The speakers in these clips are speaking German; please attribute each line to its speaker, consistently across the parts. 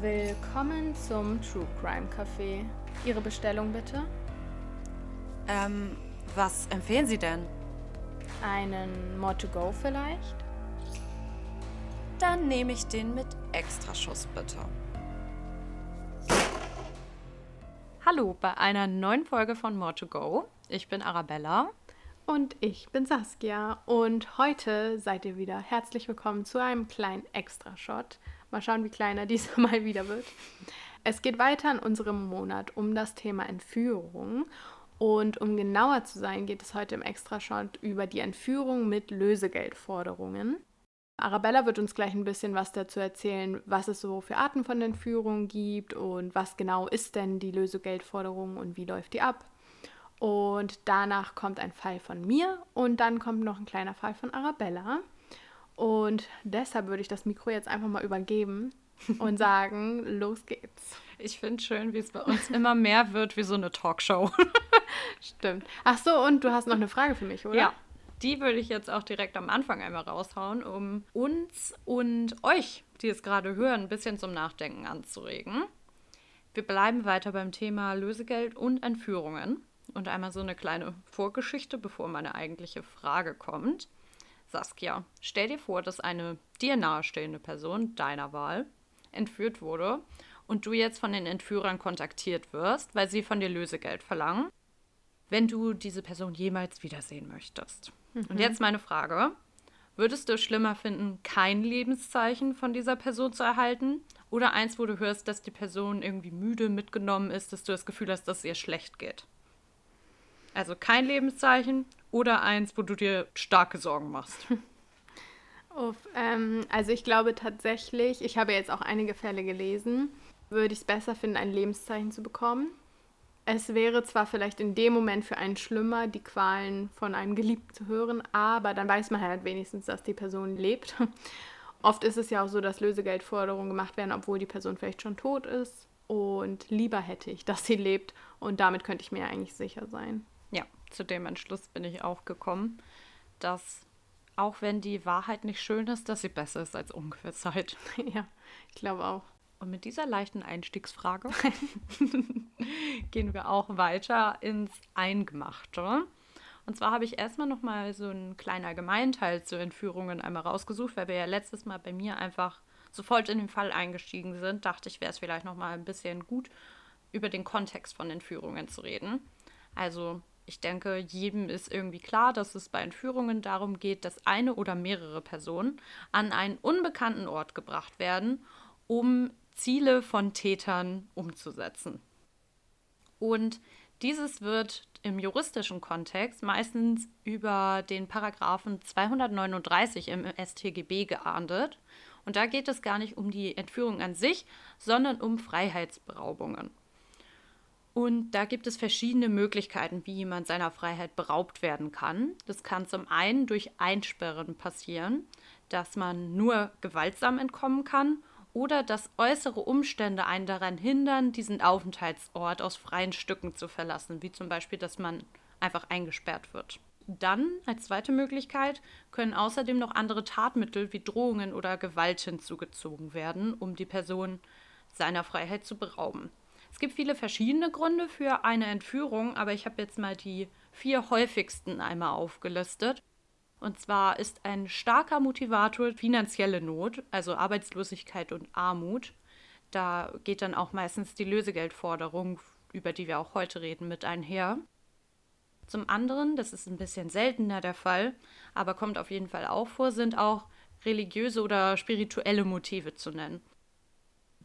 Speaker 1: Willkommen zum True Crime Café. Ihre Bestellung bitte?
Speaker 2: Ähm, was empfehlen Sie denn?
Speaker 1: Einen More to Go vielleicht?
Speaker 2: Dann nehme ich den mit Extraschuss bitte. Hallo bei einer neuen Folge von More to Go. Ich bin Arabella.
Speaker 1: Und ich bin Saskia. Und heute seid ihr wieder herzlich willkommen zu einem kleinen Extra-Shot. Mal schauen, wie kleiner diesmal wieder wird. Es geht weiter in unserem Monat um das Thema Entführung. Und um genauer zu sein, geht es heute im Extra-Shot über die Entführung mit Lösegeldforderungen. Arabella wird uns gleich ein bisschen was dazu erzählen, was es so für Arten von Entführungen gibt und was genau ist denn die Lösegeldforderung und wie läuft die ab. Und danach kommt ein Fall von mir und dann kommt noch ein kleiner Fall von Arabella. Und deshalb würde ich das Mikro jetzt einfach mal übergeben und sagen, los geht's.
Speaker 2: Ich finde schön, wie es bei uns immer mehr wird wie so eine Talkshow.
Speaker 1: Stimmt. Ach so, und du hast noch eine Frage für mich, oder?
Speaker 2: Ja. Die würde ich jetzt auch direkt am Anfang einmal raushauen, um uns und euch, die es gerade hören, ein bisschen zum Nachdenken anzuregen. Wir bleiben weiter beim Thema Lösegeld und Entführungen und einmal so eine kleine Vorgeschichte, bevor meine eigentliche Frage kommt. Saskia, stell dir vor, dass eine dir nahestehende Person deiner Wahl entführt wurde und du jetzt von den Entführern kontaktiert wirst, weil sie von dir Lösegeld verlangen, wenn du diese Person jemals wiedersehen möchtest. Mhm. Und jetzt meine Frage. Würdest du es schlimmer finden, kein Lebenszeichen von dieser Person zu erhalten? Oder eins, wo du hörst, dass die Person irgendwie müde mitgenommen ist, dass du das Gefühl hast, dass es ihr schlecht geht? Also kein Lebenszeichen oder eins, wo du dir starke Sorgen machst.
Speaker 1: Uff, ähm, also ich glaube tatsächlich, ich habe jetzt auch einige Fälle gelesen, würde ich es besser finden, ein Lebenszeichen zu bekommen. Es wäre zwar vielleicht in dem Moment für einen schlimmer, die Qualen von einem Geliebten zu hören, aber dann weiß man halt wenigstens, dass die Person lebt. Oft ist es ja auch so, dass Lösegeldforderungen gemacht werden, obwohl die Person vielleicht schon tot ist. Und lieber hätte ich, dass sie lebt. Und damit könnte ich mir eigentlich sicher sein.
Speaker 2: Zu dem Entschluss bin ich auch gekommen, dass auch wenn die Wahrheit nicht schön ist, dass sie besser ist als Ungewissheit.
Speaker 1: Ja, ich glaube auch.
Speaker 2: Und mit dieser leichten Einstiegsfrage gehen wir auch weiter ins Eingemachte. Und zwar habe ich erstmal nochmal so einen kleinen Allgemeinteil zu Entführungen einmal rausgesucht, weil wir ja letztes Mal bei mir einfach sofort in den Fall eingestiegen sind. Dachte ich, wäre es vielleicht nochmal ein bisschen gut, über den Kontext von Entführungen zu reden. Also ich denke, jedem ist irgendwie klar, dass es bei Entführungen darum geht, dass eine oder mehrere Personen an einen unbekannten Ort gebracht werden, um Ziele von Tätern umzusetzen. Und dieses wird im juristischen Kontext meistens über den Paragraphen 239 im StGB geahndet. Und da geht es gar nicht um die Entführung an sich, sondern um Freiheitsberaubungen. Und da gibt es verschiedene Möglichkeiten, wie jemand seiner Freiheit beraubt werden kann. Das kann zum einen durch Einsperren passieren, dass man nur gewaltsam entkommen kann oder dass äußere Umstände einen daran hindern, diesen Aufenthaltsort aus freien Stücken zu verlassen, wie zum Beispiel, dass man einfach eingesperrt wird. Dann, als zweite Möglichkeit, können außerdem noch andere Tatmittel wie Drohungen oder Gewalt hinzugezogen werden, um die Person seiner Freiheit zu berauben. Es gibt viele verschiedene Gründe für eine Entführung, aber ich habe jetzt mal die vier häufigsten einmal aufgelistet. Und zwar ist ein starker Motivator finanzielle Not, also Arbeitslosigkeit und Armut. Da geht dann auch meistens die Lösegeldforderung, über die wir auch heute reden, mit einher. Zum anderen, das ist ein bisschen seltener der Fall, aber kommt auf jeden Fall auch vor, sind auch religiöse oder spirituelle Motive zu nennen.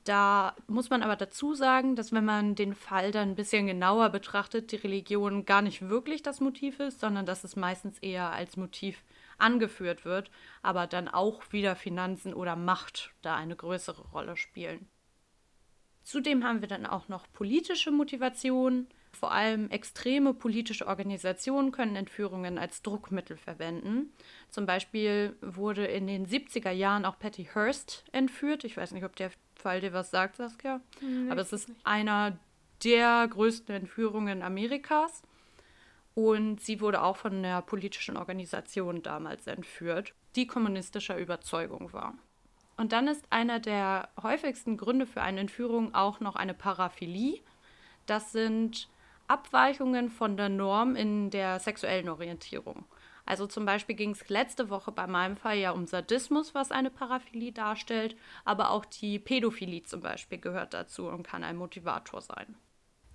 Speaker 2: Da muss man aber dazu sagen, dass wenn man den Fall dann ein bisschen genauer betrachtet, die Religion gar nicht wirklich das Motiv ist, sondern dass es meistens eher als Motiv angeführt wird, aber dann auch wieder Finanzen oder Macht da eine größere Rolle spielen. Zudem haben wir dann auch noch politische Motivationen. Vor allem extreme politische Organisationen können Entführungen als Druckmittel verwenden. Zum Beispiel wurde in den 70er Jahren auch Patty Hearst entführt. Ich weiß nicht, ob der Fall dir was sagt, Saskia. Nee, Aber es ist nicht. einer der größten Entführungen Amerikas. Und sie wurde auch von einer politischen Organisation damals entführt, die kommunistischer Überzeugung war. Und dann ist einer der häufigsten Gründe für eine Entführung auch noch eine Paraphilie. Das sind Abweichungen von der Norm in der sexuellen Orientierung. Also zum Beispiel ging es letzte Woche bei meinem Fall ja um Sadismus, was eine Paraphilie darstellt, aber auch die Pädophilie zum Beispiel gehört dazu und kann ein Motivator sein.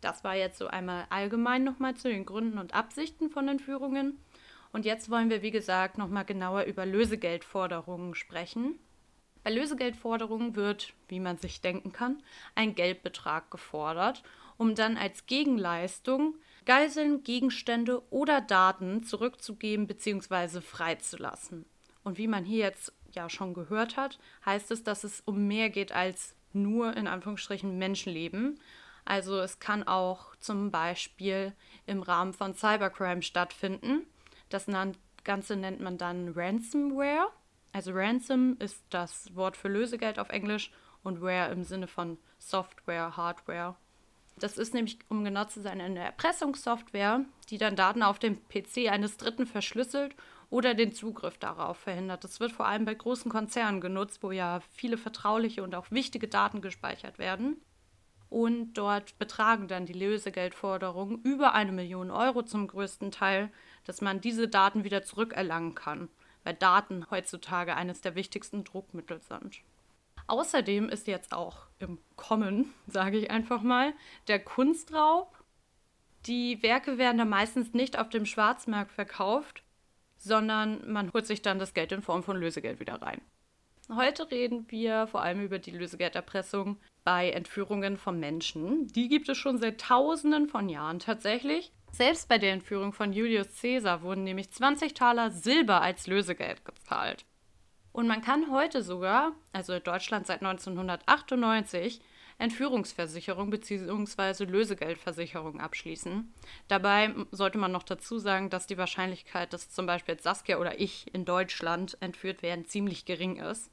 Speaker 2: Das war jetzt so einmal allgemein nochmal zu den Gründen und Absichten von Entführungen. Und jetzt wollen wir, wie gesagt, nochmal genauer über Lösegeldforderungen sprechen. Bei Lösegeldforderungen wird, wie man sich denken kann, ein Geldbetrag gefordert, um dann als Gegenleistung Geiseln, Gegenstände oder Daten zurückzugeben bzw. freizulassen. Und wie man hier jetzt ja schon gehört hat, heißt es, dass es um mehr geht als nur in Anführungsstrichen Menschenleben. Also es kann auch zum Beispiel im Rahmen von Cybercrime stattfinden. Das Ganze nennt man dann Ransomware. Also Ransom ist das Wort für Lösegeld auf Englisch und Ware im Sinne von Software, Hardware. Das ist nämlich, um genau zu sein, eine Erpressungssoftware, die dann Daten auf dem PC eines Dritten verschlüsselt oder den Zugriff darauf verhindert. Das wird vor allem bei großen Konzernen genutzt, wo ja viele vertrauliche und auch wichtige Daten gespeichert werden. Und dort betragen dann die Lösegeldforderungen über eine Million Euro zum größten Teil, dass man diese Daten wieder zurückerlangen kann, weil Daten heutzutage eines der wichtigsten Druckmittel sind. Außerdem ist jetzt auch im Kommen, sage ich einfach mal, der Kunstraub. Die Werke werden da meistens nicht auf dem Schwarzmarkt verkauft, sondern man holt sich dann das Geld in Form von Lösegeld wieder rein. Heute reden wir vor allem über die Lösegelderpressung bei Entführungen von Menschen. Die gibt es schon seit Tausenden von Jahren tatsächlich. Selbst bei der Entführung von Julius Caesar wurden nämlich 20 Taler Silber als Lösegeld gezahlt. Und man kann heute sogar, also in Deutschland seit 1998, Entführungsversicherung bzw. Lösegeldversicherung abschließen. Dabei sollte man noch dazu sagen, dass die Wahrscheinlichkeit, dass zum Beispiel Saskia oder ich in Deutschland entführt werden, ziemlich gering ist.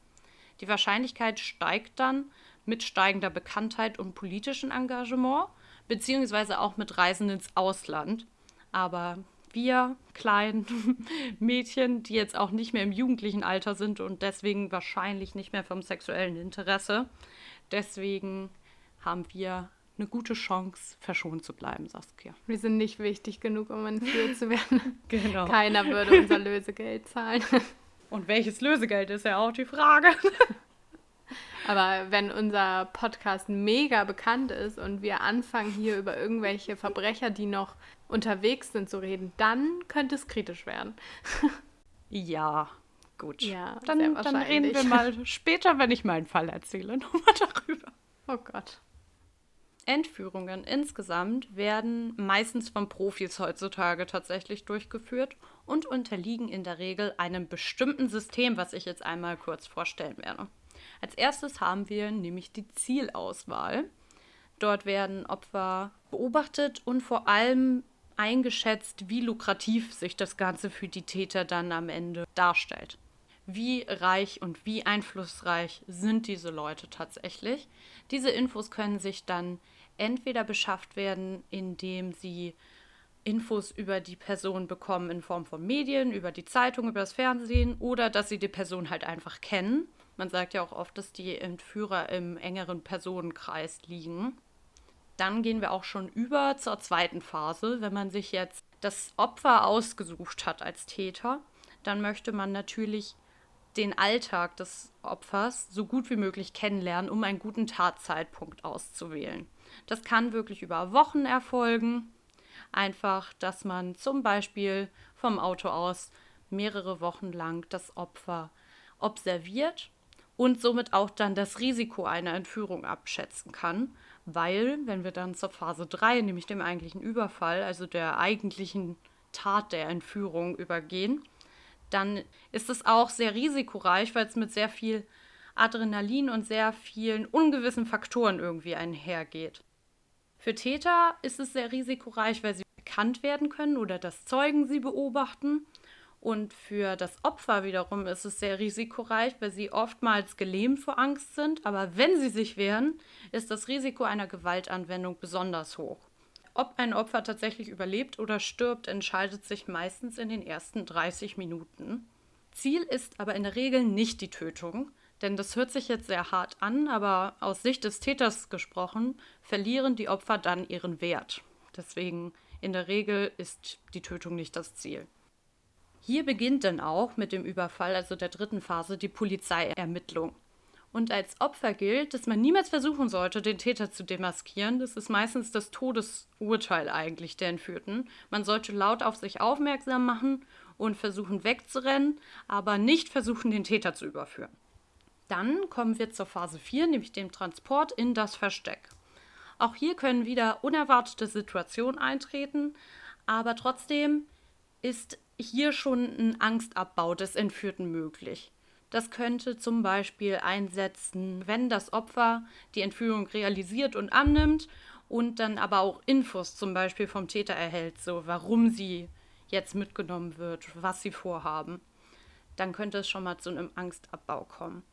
Speaker 2: Die Wahrscheinlichkeit steigt dann mit steigender Bekanntheit und politischem Engagement, beziehungsweise auch mit Reisen ins Ausland. Aber wir kleinen Mädchen, die jetzt auch nicht mehr im jugendlichen Alter sind und deswegen wahrscheinlich nicht mehr vom sexuellen Interesse. Deswegen haben wir eine gute Chance, verschont zu bleiben, Saskia.
Speaker 1: Wir sind nicht wichtig genug, um entführt zu werden. genau. Keiner würde unser Lösegeld zahlen.
Speaker 2: Und welches Lösegeld ist ja auch die Frage.
Speaker 1: Aber wenn unser Podcast mega bekannt ist und wir anfangen hier über irgendwelche Verbrecher, die noch unterwegs sind, zu reden, dann könnte es kritisch werden.
Speaker 2: ja, gut. Ja, dann, dann reden wir mal später, wenn ich meinen Fall erzähle, nochmal darüber.
Speaker 1: Oh Gott.
Speaker 2: Entführungen insgesamt werden meistens von Profis heutzutage tatsächlich durchgeführt und unterliegen in der Regel einem bestimmten System, was ich jetzt einmal kurz vorstellen werde. Als erstes haben wir nämlich die Zielauswahl. Dort werden Opfer beobachtet und vor allem eingeschätzt, wie lukrativ sich das Ganze für die Täter dann am Ende darstellt. Wie reich und wie einflussreich sind diese Leute tatsächlich? Diese Infos können sich dann entweder beschafft werden, indem sie Infos über die Person bekommen in Form von Medien, über die Zeitung, über das Fernsehen oder dass sie die Person halt einfach kennen. Man sagt ja auch oft, dass die Entführer im engeren Personenkreis liegen. Dann gehen wir auch schon über zur zweiten Phase. Wenn man sich jetzt das Opfer ausgesucht hat als Täter, dann möchte man natürlich den Alltag des Opfers so gut wie möglich kennenlernen, um einen guten Tatzeitpunkt auszuwählen. Das kann wirklich über Wochen erfolgen. Einfach, dass man zum Beispiel vom Auto aus mehrere Wochen lang das Opfer observiert und somit auch dann das Risiko einer Entführung abschätzen kann, weil, wenn wir dann zur Phase 3, nämlich dem eigentlichen Überfall, also der eigentlichen Tat der Entführung übergehen, dann ist es auch sehr risikoreich, weil es mit sehr viel Adrenalin und sehr vielen ungewissen Faktoren irgendwie einhergeht. Für Täter ist es sehr risikoreich, weil sie bekannt werden können oder dass Zeugen sie beobachten und für das Opfer wiederum ist es sehr risikoreich, weil sie oftmals gelähmt vor Angst sind. Aber wenn sie sich wehren, ist das Risiko einer Gewaltanwendung besonders hoch. Ob ein Opfer tatsächlich überlebt oder stirbt, entscheidet sich meistens in den ersten 30 Minuten. Ziel ist aber in der Regel nicht die Tötung, Denn das hört sich jetzt sehr hart an, aber aus Sicht des Täters gesprochen, verlieren die Opfer dann ihren Wert. Deswegen in der Regel ist die Tötung nicht das Ziel. Hier beginnt dann auch mit dem Überfall, also der dritten Phase, die Polizeiermittlung. Und als Opfer gilt, dass man niemals versuchen sollte, den Täter zu demaskieren. Das ist meistens das Todesurteil eigentlich der Entführten. Man sollte laut auf sich aufmerksam machen und versuchen wegzurennen, aber nicht versuchen, den Täter zu überführen. Dann kommen wir zur Phase 4, nämlich dem Transport in das Versteck. Auch hier können wieder unerwartete Situationen eintreten, aber trotzdem ist hier schon ein Angstabbau des Entführten möglich. Das könnte zum Beispiel einsetzen, wenn das Opfer die Entführung realisiert und annimmt und dann aber auch Infos zum Beispiel vom Täter erhält, so warum sie jetzt mitgenommen wird, was sie vorhaben. Dann könnte es schon mal zu einem Angstabbau kommen.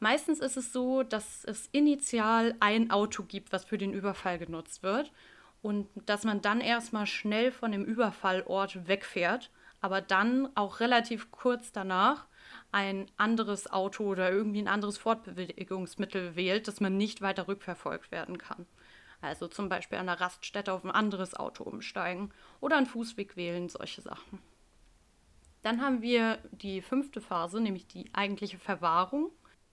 Speaker 2: Meistens ist es so, dass es initial ein Auto gibt, was für den Überfall genutzt wird und dass man dann erstmal schnell von dem Überfallort wegfährt, aber dann auch relativ kurz danach ein anderes Auto oder irgendwie ein anderes Fortbewegungsmittel wählt, dass man nicht weiter rückverfolgt werden kann. Also zum Beispiel an der Raststätte auf ein anderes Auto umsteigen oder einen Fußweg wählen, solche Sachen. Dann haben wir die fünfte Phase, nämlich die eigentliche Verwahrung.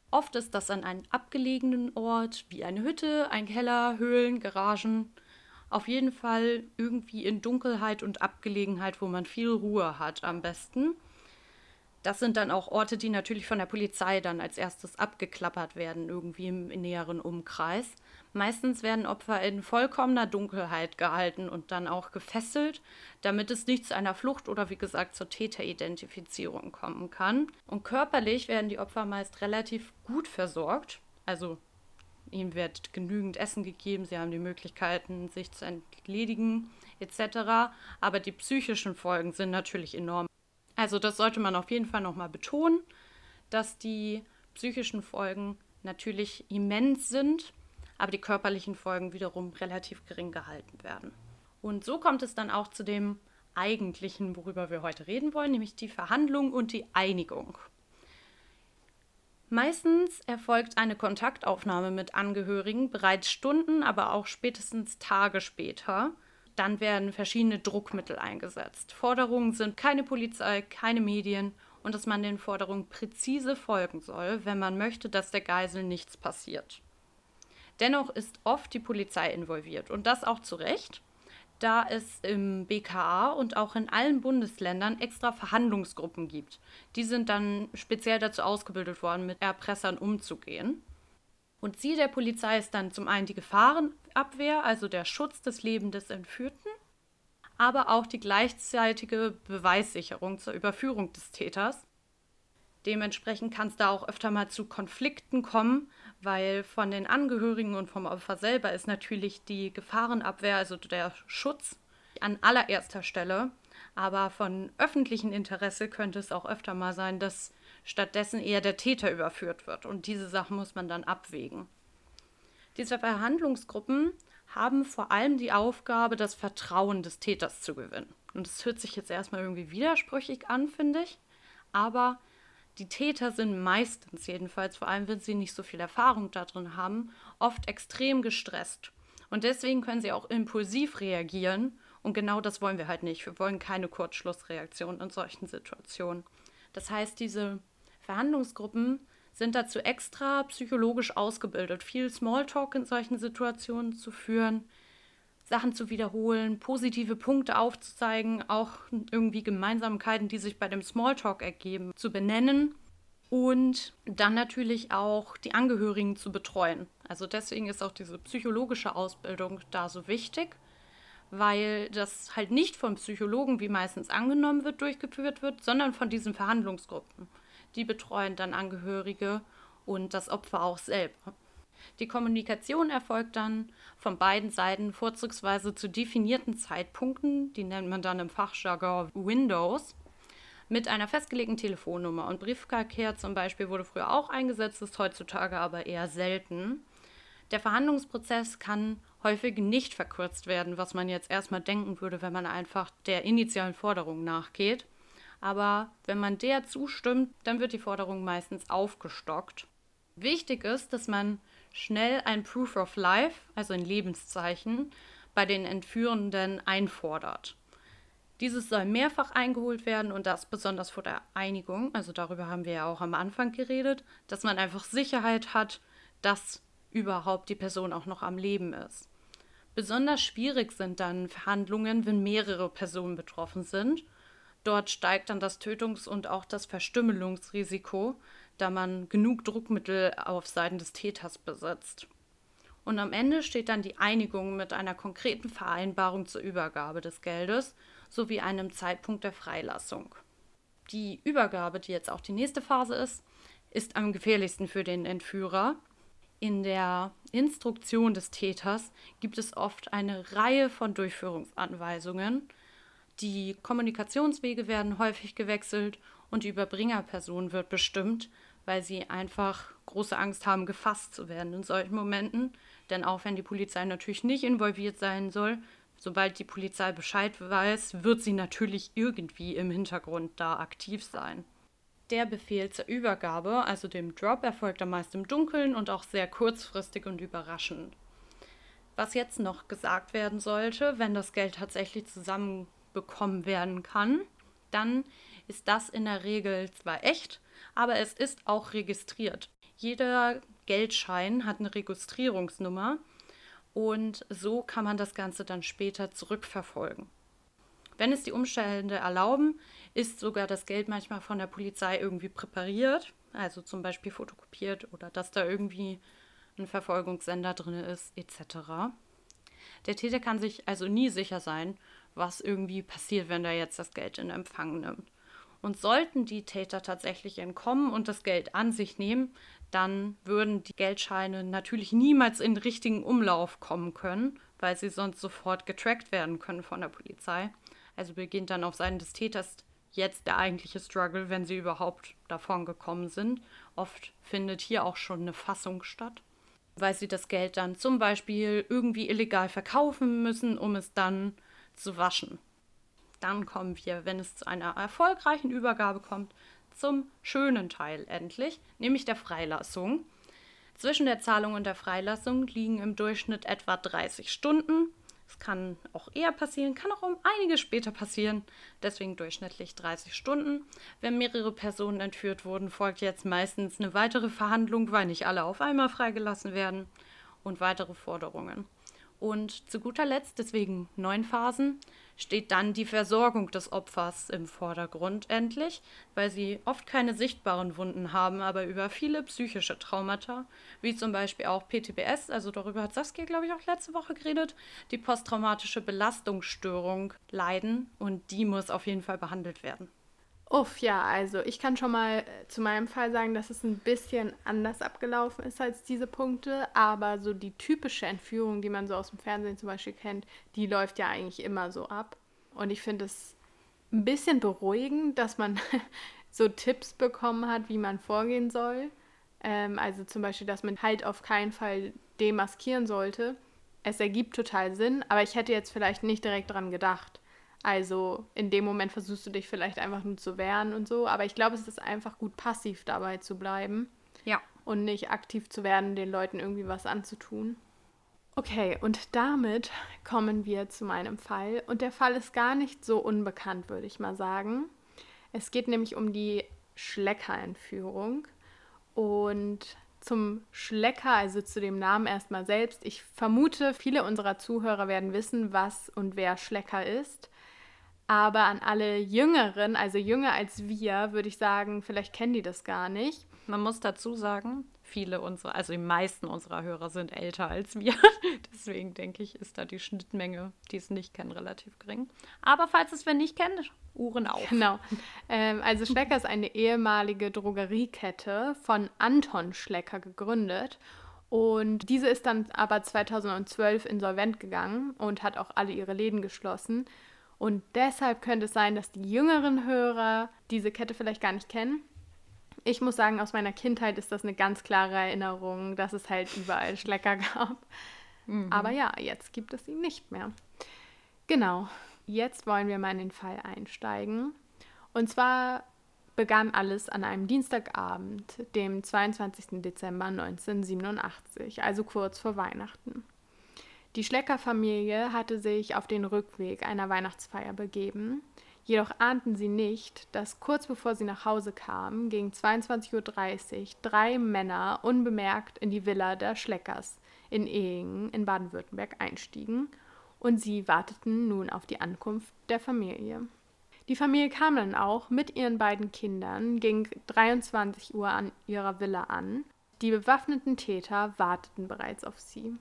Speaker 2: Oft ist das an einem abgelegenen Ort, wie eine Hütte, ein Keller, Höhlen, Garagen. Auf jeden Fall irgendwie in Dunkelheit und Abgelegenheit, wo man viel Ruhe hat am besten. Das sind dann auch Orte, die natürlich von der Polizei dann als erstes abgeklappert werden, irgendwie im näheren Umkreis. Meistens werden Opfer in vollkommener Dunkelheit gehalten und dann auch gefesselt, damit es nicht zu einer Flucht oder wie gesagt zur Täteridentifizierung kommen kann. Und körperlich werden die Opfer meist relativ gut versorgt. Also ihnen wird genügend Essen gegeben, sie haben die Möglichkeiten, sich zu entledigen etc. Aber die psychischen Folgen sind natürlich enorm. Also das sollte man auf jeden Fall nochmal betonen, dass die psychischen Folgen natürlich immens sind aber die körperlichen Folgen wiederum relativ gering gehalten werden. Und so kommt es dann auch zu dem eigentlichen, worüber wir heute reden wollen, nämlich die Verhandlung und die Einigung. Meistens erfolgt eine Kontaktaufnahme mit Angehörigen bereits Stunden, aber auch spätestens Tage später. Dann werden verschiedene Druckmittel eingesetzt. Forderungen sind keine Polizei, keine Medien und dass man den Forderungen präzise folgen soll, wenn man möchte, dass der Geisel nichts passiert. Dennoch ist oft die Polizei involviert und das auch zu Recht, da es im BKA und auch in allen Bundesländern extra Verhandlungsgruppen gibt. Die sind dann speziell dazu ausgebildet worden, mit Erpressern umzugehen. Und Ziel der Polizei ist dann zum einen die Gefahrenabwehr, also der Schutz des Lebens des Entführten, aber auch die gleichzeitige Beweissicherung zur Überführung des Täters. Dementsprechend kann es da auch öfter mal zu Konflikten kommen, weil von den Angehörigen und vom Opfer selber ist natürlich die Gefahrenabwehr, also der Schutz an allererster Stelle. Aber von öffentlichem Interesse könnte es auch öfter mal sein, dass stattdessen eher der Täter überführt wird. Und diese Sachen muss man dann abwägen. Diese Verhandlungsgruppen haben vor allem die Aufgabe, das Vertrauen des Täters zu gewinnen. Und das hört sich jetzt erstmal irgendwie widersprüchlich an, finde ich. Aber die Täter sind meistens jedenfalls, vor allem wenn sie nicht so viel Erfahrung darin haben, oft extrem gestresst. Und deswegen können sie auch impulsiv reagieren. Und genau das wollen wir halt nicht. Wir wollen keine Kurzschlussreaktion in solchen Situationen. Das heißt, diese Verhandlungsgruppen sind dazu extra psychologisch ausgebildet, viel Smalltalk in solchen Situationen zu führen, Sachen zu wiederholen, positive Punkte aufzuzeigen, auch irgendwie Gemeinsamkeiten, die sich bei dem Smalltalk ergeben, zu benennen und dann natürlich auch die Angehörigen zu betreuen. Also deswegen ist auch diese psychologische Ausbildung da so wichtig, weil das halt nicht vom Psychologen, wie meistens angenommen wird, durchgeführt wird, sondern von diesen Verhandlungsgruppen. Die betreuen dann Angehörige und das Opfer auch selber. Die Kommunikation erfolgt dann von beiden Seiten vorzugsweise zu definierten Zeitpunkten, die nennt man dann im Fachjargon Windows, mit einer festgelegten Telefonnummer. Und Briefverkehr zum Beispiel wurde früher auch eingesetzt, ist heutzutage aber eher selten. Der Verhandlungsprozess kann häufig nicht verkürzt werden, was man jetzt erstmal denken würde, wenn man einfach der initialen Forderung nachgeht. Aber wenn man der zustimmt, dann wird die Forderung meistens aufgestockt Wichtig ist, dass man schnell ein Proof of Life, also ein Lebenszeichen, bei den Entführenden einfordert. Dieses soll mehrfach eingeholt werden und das besonders vor der Einigung, also darüber haben wir ja auch am Anfang geredet, dass man einfach Sicherheit hat, dass überhaupt die Person auch noch am Leben ist. Besonders schwierig sind dann Verhandlungen, wenn mehrere Personen betroffen sind. Dort steigt dann das Tötungs- und auch das Verstümmelungsrisiko, da man genug Druckmittel auf Seiten des Täters besitzt. Und am Ende steht dann die Einigung mit einer konkreten Vereinbarung zur Übergabe des Geldes sowie einem Zeitpunkt der Freilassung. Die Übergabe, die jetzt auch die nächste Phase ist, ist am gefährlichsten für den Entführer. In der Instruktion des Täters gibt es oft eine Reihe von Durchführungsanweisungen. Die Kommunikationswege werden häufig gewechselt und die Überbringerperson wird bestimmt, weil sie einfach große Angst haben, gefasst zu werden in solchen Momenten. Denn auch wenn die Polizei natürlich nicht involviert sein soll, sobald die Polizei Bescheid weiß, wird sie natürlich irgendwie im Hintergrund da aktiv sein. Der Befehl zur Übergabe, also dem Drop, erfolgt am meisten im Dunkeln und auch sehr kurzfristig und überraschend. Was jetzt noch gesagt werden sollte, wenn das Geld tatsächlich zusammenbekommen werden kann, dann ist das in der Regel zwar echt, aber es ist auch registriert. Jeder Geldschein hat eine Registrierungsnummer und so kann man das Ganze dann später zurückverfolgen. Wenn es die Umstände erlauben, ist sogar das Geld manchmal von der Polizei irgendwie präpariert, also zum Beispiel fotokopiert oder dass da irgendwie ein Verfolgungssender drin ist, etc. Der Täter kann sich also nie sicher sein, was irgendwie passiert, wenn er jetzt das Geld in Empfang nimmt. Und sollten die Täter tatsächlich entkommen und das Geld an sich nehmen, dann würden die Geldscheine natürlich niemals in den richtigen Umlauf kommen können, weil sie sonst sofort getrackt werden können von der Polizei. Also beginnt dann auf Seiten des Täters jetzt der eigentliche Struggle, wenn sie überhaupt davon gekommen sind. Oft findet hier auch schon eine Fassung statt, weil sie das Geld dann zum Beispiel irgendwie illegal verkaufen müssen, um es dann zu waschen. Dann kommen wir, wenn es zu einer erfolgreichen Übergabe kommt, zum schönen Teil endlich, nämlich der Freilassung. Zwischen der Zahlung und der Freilassung liegen im Durchschnitt etwa 30 Stunden. Es kann auch eher passieren, kann auch um einiges später passieren, deswegen durchschnittlich 30 Stunden. Wenn mehrere Personen entführt wurden, folgt jetzt meistens eine weitere Verhandlung, weil nicht alle auf einmal freigelassen werden und weitere Forderungen. Und zu guter Letzt, deswegen neun Phasen, steht dann die Versorgung des Opfers im Vordergrund endlich, weil sie oft keine sichtbaren Wunden haben, aber über viele psychische Traumata, wie zum Beispiel auch PTBS, also darüber hat Saskia, glaube ich, auch letzte Woche geredet, die posttraumatische Belastungsstörung leiden und die muss auf jeden Fall behandelt werden.
Speaker 1: Uff, ja, also ich kann schon mal äh, zu meinem Fall sagen, dass es ein bisschen anders abgelaufen ist als diese Punkte, aber so die typische Entführung, die man so aus dem Fernsehen zum Beispiel kennt, die läuft ja eigentlich immer so ab. Und ich finde es ein bisschen beruhigend, dass man so Tipps bekommen hat, wie man vorgehen soll. Ähm, also zum Beispiel, dass man halt auf keinen Fall demaskieren sollte. Es ergibt total Sinn, aber ich hätte jetzt vielleicht nicht direkt dran gedacht. Also in dem Moment versuchst du dich vielleicht einfach nur zu wehren und so. Aber ich glaube, es ist einfach gut, passiv dabei zu bleiben.
Speaker 2: Ja.
Speaker 1: Und nicht aktiv zu werden, den Leuten irgendwie was anzutun. Okay, und damit kommen wir zu meinem Fall. Und der Fall ist gar nicht so unbekannt, würde ich mal sagen. Es geht nämlich um die Schlecker-Entführung. Und zum Schlecker, also zu dem Namen erstmal selbst. Ich vermute, viele unserer Zuhörer werden wissen, was und wer Schlecker ist. Aber an alle Jüngeren, also jünger als wir, würde ich sagen, vielleicht kennen die das gar nicht.
Speaker 2: Man muss dazu sagen, viele unserer, also die meisten unserer Hörer sind älter als wir. Deswegen denke ich, ist da die Schnittmenge, die es nicht kennen, relativ gering. Aber falls es wer nicht kennt, Uhren auf.
Speaker 1: Genau. Ähm, also Schlecker ist eine ehemalige Drogeriekette von Anton Schlecker gegründet. Und diese ist dann aber 2012 insolvent gegangen und hat auch alle ihre Läden geschlossen. Und deshalb könnte es sein, dass die jüngeren Hörer diese Kette vielleicht gar nicht kennen. Ich muss sagen, aus meiner Kindheit ist das eine ganz klare Erinnerung, dass es halt überall Schlecker gab. Mhm. Aber ja, jetzt gibt es ihn nicht mehr. Genau, jetzt wollen wir mal in den Fall einsteigen. Und zwar begann alles an einem Dienstagabend, dem 22. Dezember 1987, also kurz vor Weihnachten. Die Schlecker-Familie hatte sich auf den Rückweg einer Weihnachtsfeier begeben, jedoch ahnten sie nicht, dass kurz bevor sie nach Hause kamen, gegen 22.30 Uhr drei Männer unbemerkt in die Villa der Schleckers in Ehingen in Baden-Württemberg einstiegen und sie warteten nun auf die Ankunft der Familie. Die Familie kam dann auch mit ihren beiden Kindern gegen 23 Uhr an ihrer Villa an. Die bewaffneten Täter warteten bereits auf sie.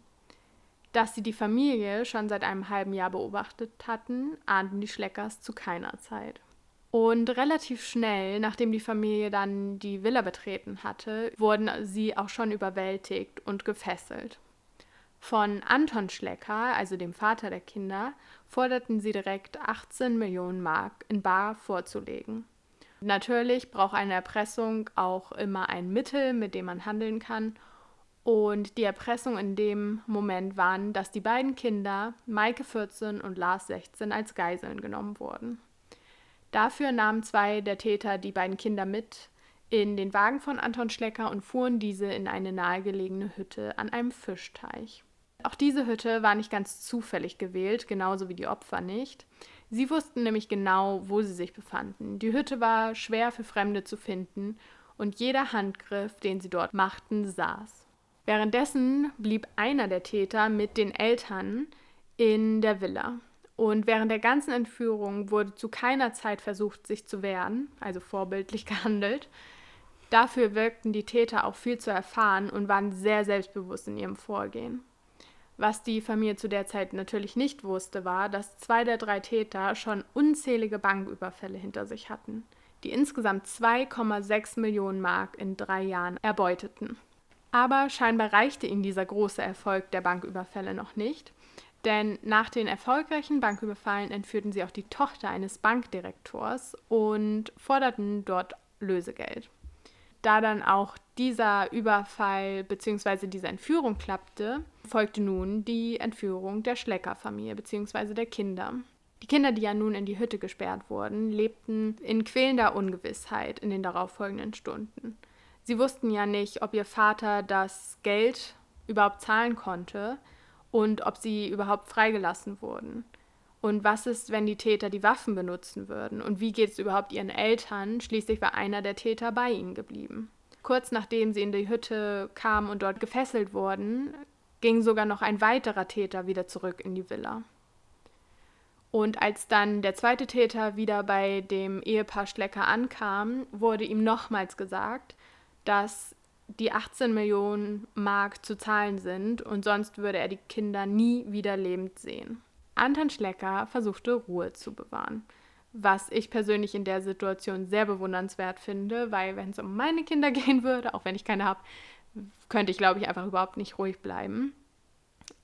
Speaker 1: Dass sie die Familie schon seit einem halben Jahr beobachtet hatten, ahnten die Schleckers zu keiner Zeit. Und relativ schnell, nachdem die Familie dann die Villa betreten hatte, wurden sie auch schon überwältigt und gefesselt. Von Anton Schlecker, also dem Vater der Kinder, forderten sie direkt 18 Millionen Mark in Bar vorzulegen. Natürlich braucht eine Erpressung auch immer ein Mittel, mit dem man handeln kann. Und die Erpressung in dem Moment waren, dass die beiden Kinder, Maike 14 und Lars 16, als Geiseln genommen wurden. Dafür nahmen zwei der Täter die beiden Kinder mit in den Wagen von Anton Schlecker und fuhren diese in eine nahegelegene Hütte an einem Fischteich. Auch diese Hütte war nicht ganz zufällig gewählt, genauso wie die Opfer nicht. Sie wussten nämlich genau, wo sie sich befanden. Die Hütte war schwer für Fremde zu finden und jeder Handgriff, den sie dort machten, saß. Währenddessen blieb einer der Täter mit den Eltern in der Villa. Und während der ganzen Entführung wurde zu keiner Zeit versucht, sich zu wehren, also vorbildlich gehandelt. Dafür wirkten die Täter auch viel zu erfahren und waren sehr selbstbewusst in ihrem Vorgehen. Was die Familie zu der Zeit natürlich nicht wusste, war, dass zwei der drei Täter schon unzählige Banküberfälle hinter sich hatten, die insgesamt 2,6 Millionen Mark in drei Jahren erbeuteten. Aber scheinbar reichte ihnen dieser große Erfolg der Banküberfälle noch nicht, denn nach den erfolgreichen Banküberfallen entführten sie auch die Tochter eines Bankdirektors und forderten dort Lösegeld. Da dann auch dieser Überfall bzw. diese Entführung klappte, folgte nun die Entführung der Schlecker-Familie bzw. der Kinder. Die Kinder, die ja nun in die Hütte gesperrt wurden, lebten in quälender Ungewissheit in den darauffolgenden Stunden. Sie wussten ja nicht, ob ihr Vater das Geld überhaupt zahlen konnte und ob sie überhaupt freigelassen wurden. Und was ist, wenn die Täter die Waffen benutzen würden? Und wie geht es überhaupt ihren Eltern? Schließlich war einer der Täter bei ihnen geblieben. Kurz nachdem sie in die Hütte kamen und dort gefesselt wurden, ging sogar noch ein weiterer Täter wieder zurück in die Villa. Und als dann der zweite Täter wieder bei dem Ehepaar Schlecker ankam, wurde ihm nochmals gesagt, dass die 18 Millionen Mark zu zahlen sind und sonst würde er die Kinder nie wieder lebend sehen. Anton Schlecker versuchte Ruhe zu bewahren, was ich persönlich in der Situation sehr bewundernswert finde, weil wenn es um meine Kinder gehen würde, auch wenn ich keine habe, könnte ich, glaube ich, einfach überhaupt nicht ruhig bleiben.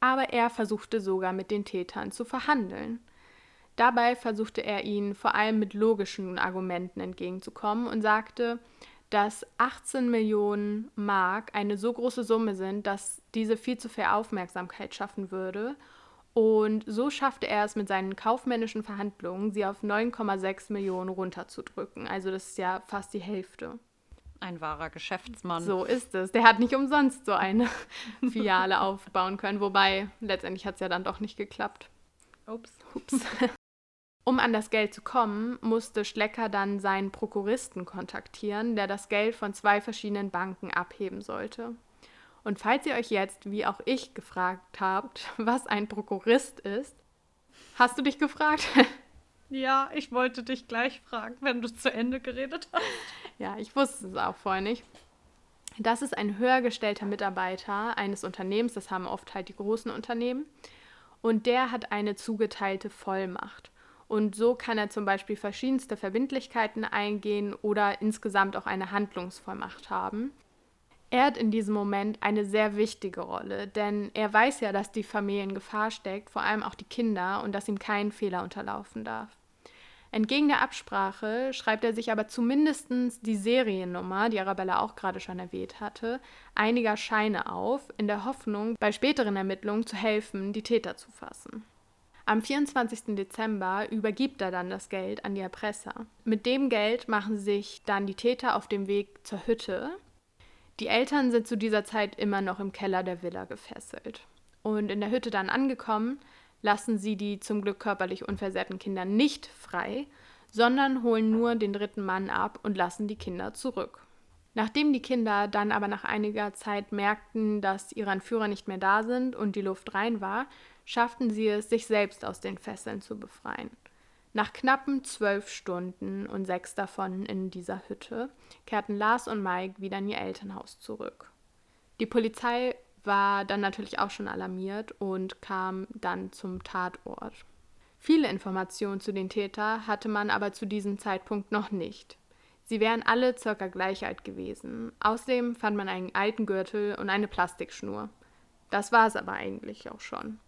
Speaker 1: Aber er versuchte sogar mit den Tätern zu verhandeln. Dabei versuchte er ihnen vor allem mit logischen Argumenten entgegenzukommen und sagte, dass 18 Millionen Mark eine so große Summe sind, dass diese viel zu viel Aufmerksamkeit schaffen würde und so schaffte er es mit seinen kaufmännischen Verhandlungen, sie auf 9,6 Millionen runterzudrücken. Also das ist ja fast die Hälfte.
Speaker 2: Ein wahrer Geschäftsmann.
Speaker 1: So ist es. Der hat nicht umsonst so eine Filiale aufbauen können, wobei letztendlich hat es ja dann doch nicht geklappt.
Speaker 2: Ups.
Speaker 1: Ups. Um an das Geld zu kommen, musste Schlecker dann seinen Prokuristen kontaktieren, der das Geld von zwei verschiedenen Banken abheben sollte. Und falls ihr euch jetzt, wie auch ich, gefragt habt, was ein Prokurist ist, hast du dich gefragt?
Speaker 2: Ja, ich wollte dich gleich fragen, wenn du zu Ende geredet hast.
Speaker 1: Ja, ich wusste es auch vorher nicht. Das ist ein höher gestellter Mitarbeiter eines Unternehmens, das haben oft halt die großen Unternehmen. Und der hat eine zugeteilte Vollmacht. Und so kann er zum Beispiel verschiedenste Verbindlichkeiten eingehen oder insgesamt auch eine Handlungsvollmacht haben. Er hat in diesem Moment eine sehr wichtige Rolle, denn er weiß ja, dass die Familie in Gefahr steckt, vor allem auch die Kinder, und dass ihm kein Fehler unterlaufen darf. Entgegen der Absprache schreibt er sich aber zumindest die Seriennummer, die Arabella auch gerade schon erwähnt hatte, einiger Scheine auf, in der Hoffnung, bei späteren Ermittlungen zu helfen, die Täter zu fassen. Am 24. Dezember übergibt er dann das Geld an die Erpresser. Mit dem Geld machen sich dann die Täter auf dem Weg zur Hütte. Die Eltern sind zu dieser Zeit immer noch im Keller der Villa gefesselt. Und in der Hütte dann angekommen, lassen sie die zum Glück körperlich unversehrten Kinder nicht frei, sondern holen nur den dritten Mann ab und lassen die Kinder zurück. Nachdem die Kinder dann aber nach einiger Zeit merkten, dass ihre Entführer nicht mehr da sind und die Luft rein war, schafften sie es, sich selbst aus den Fesseln zu befreien. Nach knappen zwölf Stunden und sechs davon in dieser Hütte kehrten Lars und Mike wieder in ihr Elternhaus zurück. Die Polizei war dann natürlich auch schon alarmiert und kam dann zum Tatort. Viele Informationen zu den Tätern hatte man aber zu diesem Zeitpunkt noch nicht. Sie wären alle circa gleich alt gewesen. Außerdem fand man einen alten Gürtel und eine Plastikschnur. Das war es aber eigentlich auch schon.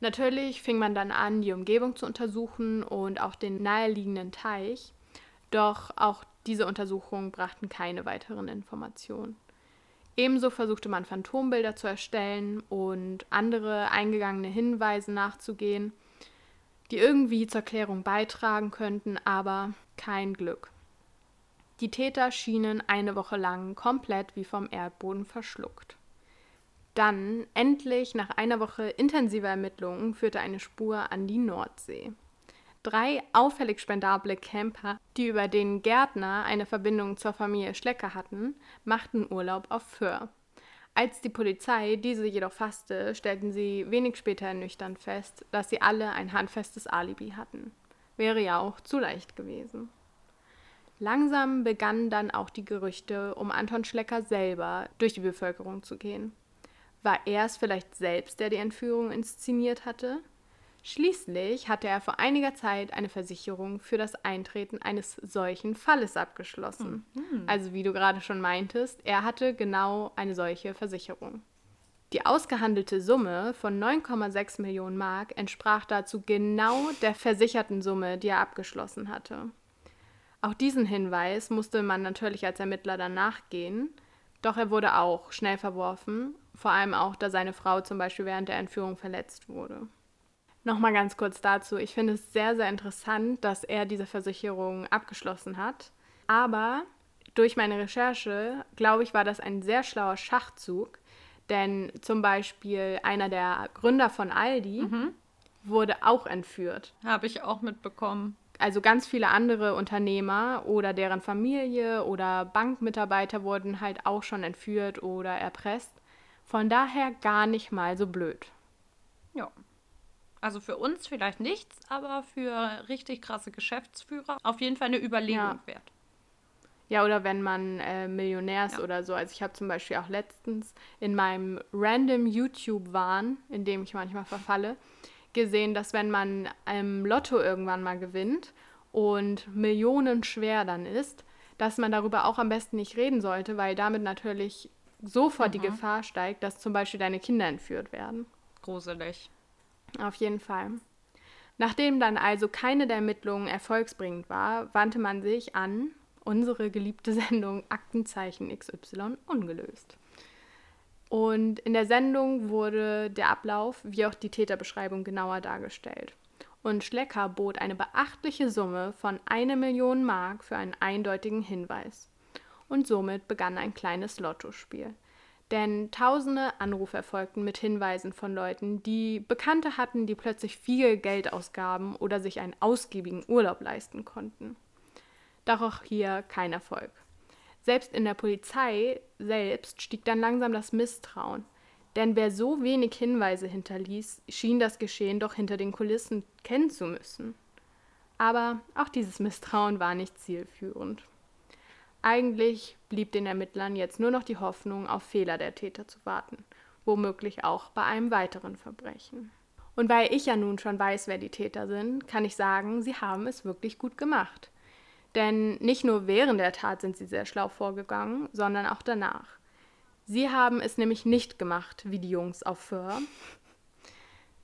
Speaker 1: Natürlich fing man dann an, die Umgebung zu untersuchen und auch den naheliegenden Teich. Doch auch diese Untersuchungen brachten keine weiteren Informationen. Ebenso versuchte man Phantombilder zu erstellen und andere eingegangene Hinweise nachzugehen, die irgendwie zur Klärung beitragen könnten, aber kein Glück. Die Täter schienen eine Woche lang komplett wie vom Erdboden verschluckt. Dann, endlich nach einer Woche intensiver Ermittlungen, führte eine Spur an die Nordsee. Drei auffällig spendable Camper, die über den Gärtner eine Verbindung zur Familie Schlecker hatten, machten Urlaub auf Föhr. Als die Polizei diese jedoch fasste, stellten sie wenig später ernüchternd fest, dass sie alle ein handfestes Alibi hatten. Wäre ja auch zu leicht gewesen. Langsam begannen dann auch die Gerüchte um Anton Schlecker selber durch die Bevölkerung zu gehen. War er es vielleicht selbst, der die Entführung inszeniert hatte? Schließlich hatte er vor einiger Zeit eine Versicherung für das Eintreten eines solchen Falles abgeschlossen. Mhm. Also wie du gerade schon meintest, er hatte genau eine solche Versicherung. Die ausgehandelte Summe von 9,6 Millionen Mark entsprach dazu genau der versicherten Summe, die er abgeschlossen hatte. Auch diesen Hinweis musste man natürlich als Ermittler dann nachgehen, doch er wurde auch schnell verworfen, vor allem auch, da seine Frau zum Beispiel während der Entführung verletzt wurde. Nochmal ganz kurz dazu. Ich finde es sehr, sehr interessant, dass er diese Versicherung abgeschlossen hat. Aber durch meine Recherche, glaube ich, war das ein sehr schlauer Schachzug. Denn zum Beispiel einer der Gründer von Aldi mhm. wurde auch entführt.
Speaker 2: Habe ich auch mitbekommen
Speaker 1: also ganz viele andere Unternehmer oder deren Familie oder Bankmitarbeiter wurden halt auch schon entführt oder erpresst. Von daher gar nicht mal so blöd.
Speaker 2: Ja. Also für uns vielleicht nichts, aber für richtig krasse Geschäftsführer auf jeden Fall eine Überlegung ja. wert.
Speaker 1: Ja, oder wenn man äh, Millionär ist ja. oder so. Also ich habe zum Beispiel auch letztens in meinem random YouTube-Wahn, in dem ich manchmal verfalle, gesehen, dass wenn man im Lotto irgendwann mal gewinnt und Millionen schwer dann ist, dass man darüber auch am besten nicht reden sollte, weil damit natürlich sofort mhm. die Gefahr steigt, dass zum Beispiel deine Kinder entführt werden.
Speaker 2: Gruselig.
Speaker 1: Auf jeden Fall. Nachdem dann also keine der Ermittlungen erfolgsbringend war, wandte man sich an unsere geliebte Sendung Aktenzeichen XY ungelöst. Und in der Sendung wurde der Ablauf wie auch die Täterbeschreibung genauer dargestellt. Und Schlecker bot eine beachtliche Summe von eine Million Mark für einen eindeutigen Hinweis. Und somit begann ein kleines Lottospiel. Denn tausende Anrufe erfolgten mit Hinweisen von Leuten, die Bekannte hatten, die plötzlich viel Geld ausgaben oder sich einen ausgiebigen Urlaub leisten konnten. Doch auch hier kein Erfolg. Selbst in der Polizei selbst stieg dann langsam das Misstrauen. Denn wer so wenig Hinweise hinterließ, schien das Geschehen doch hinter den Kulissen kennen zu müssen. Aber auch dieses Misstrauen war nicht zielführend. Eigentlich blieb den Ermittlern jetzt nur noch die Hoffnung, auf Fehler der Täter zu warten, womöglich auch bei einem weiteren Verbrechen. Und weil ich ja nun schon weiß, wer die Täter sind, kann ich sagen, sie haben es wirklich gut gemacht. Denn nicht nur während der Tat sind sie sehr schlau vorgegangen, sondern auch danach. Sie haben es nämlich nicht gemacht wie die Jungs auf Föhr.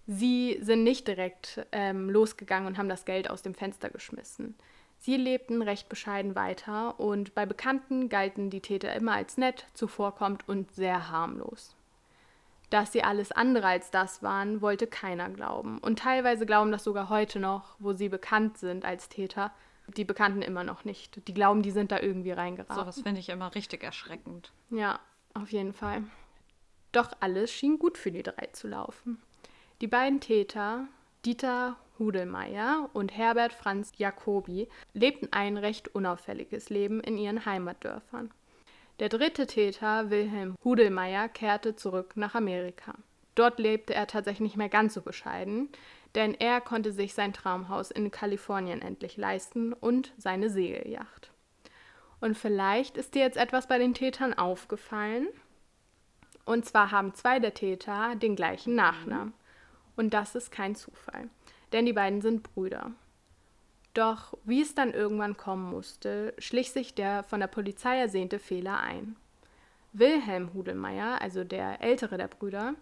Speaker 1: Sie sind nicht direkt ähm, losgegangen und haben das Geld aus dem Fenster geschmissen. Sie lebten recht bescheiden weiter und bei Bekannten galten die Täter immer als nett, zuvorkommend und sehr harmlos. Dass sie alles andere als das waren, wollte keiner glauben. Und teilweise glauben das sogar heute noch, wo sie bekannt sind als Täter. Die Bekannten immer noch nicht. Die glauben, die sind da irgendwie reingeraten.
Speaker 2: So was finde ich immer richtig erschreckend.
Speaker 1: Ja, auf jeden Fall. Doch alles schien gut für die drei zu laufen. Die beiden Täter, Dieter Hudelmeier und Herbert Franz Jacobi, lebten ein recht unauffälliges Leben in ihren Heimatdörfern. Der dritte Täter, Wilhelm Hudelmeier, kehrte zurück nach Amerika. Dort lebte er tatsächlich nicht mehr ganz so bescheiden, denn er konnte sich sein Traumhaus in Kalifornien endlich leisten und seine Segelyacht. Und vielleicht ist dir jetzt etwas bei den Tätern aufgefallen. Und zwar haben zwei der Täter den gleichen Nachnamen. Und das ist kein Zufall, denn die beiden sind Brüder. Doch wie es dann irgendwann kommen musste, schlich sich der von der Polizei ersehnte Fehler ein. Wilhelm Hudelmeier, also der ältere der Brüder,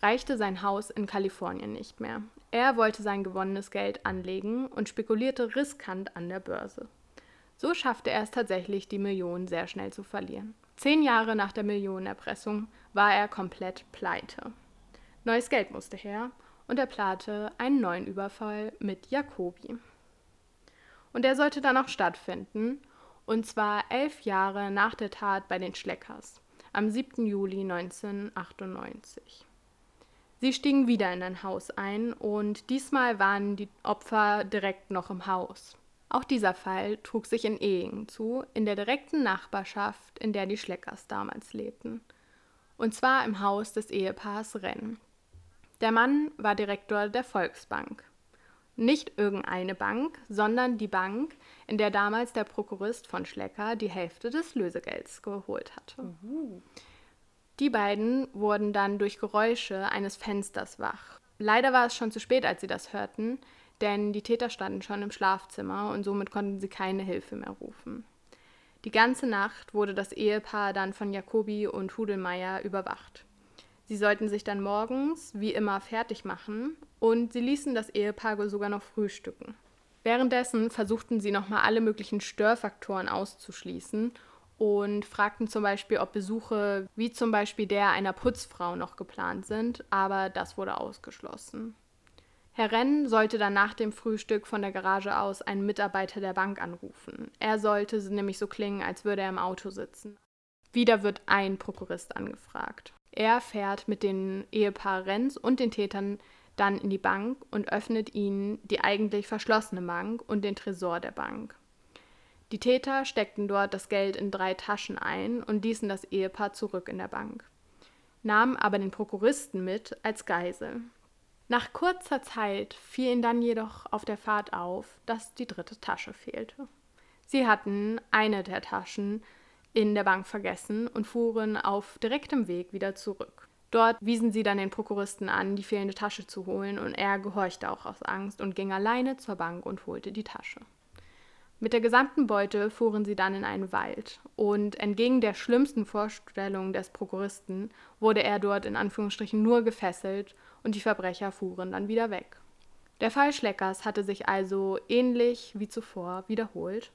Speaker 1: reichte sein Haus in Kalifornien nicht mehr. Er wollte sein gewonnenes Geld anlegen und spekulierte riskant an der Börse. So schaffte er es tatsächlich, die Millionen sehr schnell zu verlieren. Zehn Jahre nach der Millionenerpressung war er komplett pleite. Neues Geld musste her und er plante einen neuen Überfall mit Jacobi. Und der sollte dann auch stattfinden, und zwar elf Jahre nach der Tat bei den Schleckers, am 7. Juli 1998. Sie stiegen wieder in ein Haus ein und diesmal waren die Opfer direkt noch im Haus. Auch dieser Fall trug sich in Ehingen zu, in der direkten Nachbarschaft, in der die Schleckers damals lebten. Und zwar im Haus des Ehepaars Renn. Der Mann war Direktor der Volksbank. Nicht irgendeine Bank, sondern die Bank, in der damals der Prokurist von Schlecker die Hälfte des Lösegelds geholt hatte. Die beiden wurden dann durch Geräusche eines Fensters wach. Leider war es schon zu spät, als sie das hörten, denn die Täter standen schon im Schlafzimmer und somit konnten sie keine Hilfe mehr rufen. Die ganze Nacht wurde das Ehepaar dann von Jacobi und Hudelmeier überwacht. Sie sollten sich dann morgens, wie immer, fertig machen und sie ließen das Ehepaar sogar noch frühstücken. Währenddessen versuchten sie nochmal alle möglichen Störfaktoren auszuschließen und fragten zum Beispiel, ob Besuche wie zum Beispiel der einer Putzfrau noch geplant sind, aber das wurde ausgeschlossen. Herr Renn sollte dann nach dem Frühstück von der Garage aus einen Mitarbeiter der Bank anrufen. Er sollte nämlich so klingen, als würde er im Auto sitzen. Wieder wird ein Prokurist angefragt. Er fährt mit dem Ehepaar Renz und den Tätern dann in die Bank und öffnet ihnen die eigentlich verschlossene Bank und den Tresor der Bank. Die Täter steckten dort das Geld in drei Taschen ein und ließen das Ehepaar zurück in der Bank, nahmen aber den Prokuristen mit als Geisel. Nach kurzer Zeit fiel ihnen dann jedoch auf der Fahrt auf, dass die dritte Tasche fehlte. Sie hatten eine der Taschen in der Bank vergessen und fuhren auf direktem Weg wieder zurück. Dort wiesen sie dann den Prokuristen an, die fehlende Tasche zu holen, und er gehorchte auch aus Angst und ging alleine zur Bank und holte die Tasche. Mit der gesamten Beute fuhren sie dann in einen Wald, und entgegen der schlimmsten Vorstellung des Prokuristen wurde er dort in Anführungsstrichen nur gefesselt und die Verbrecher fuhren dann wieder weg. Der Fall Schleckers hatte sich also ähnlich wie zuvor wiederholt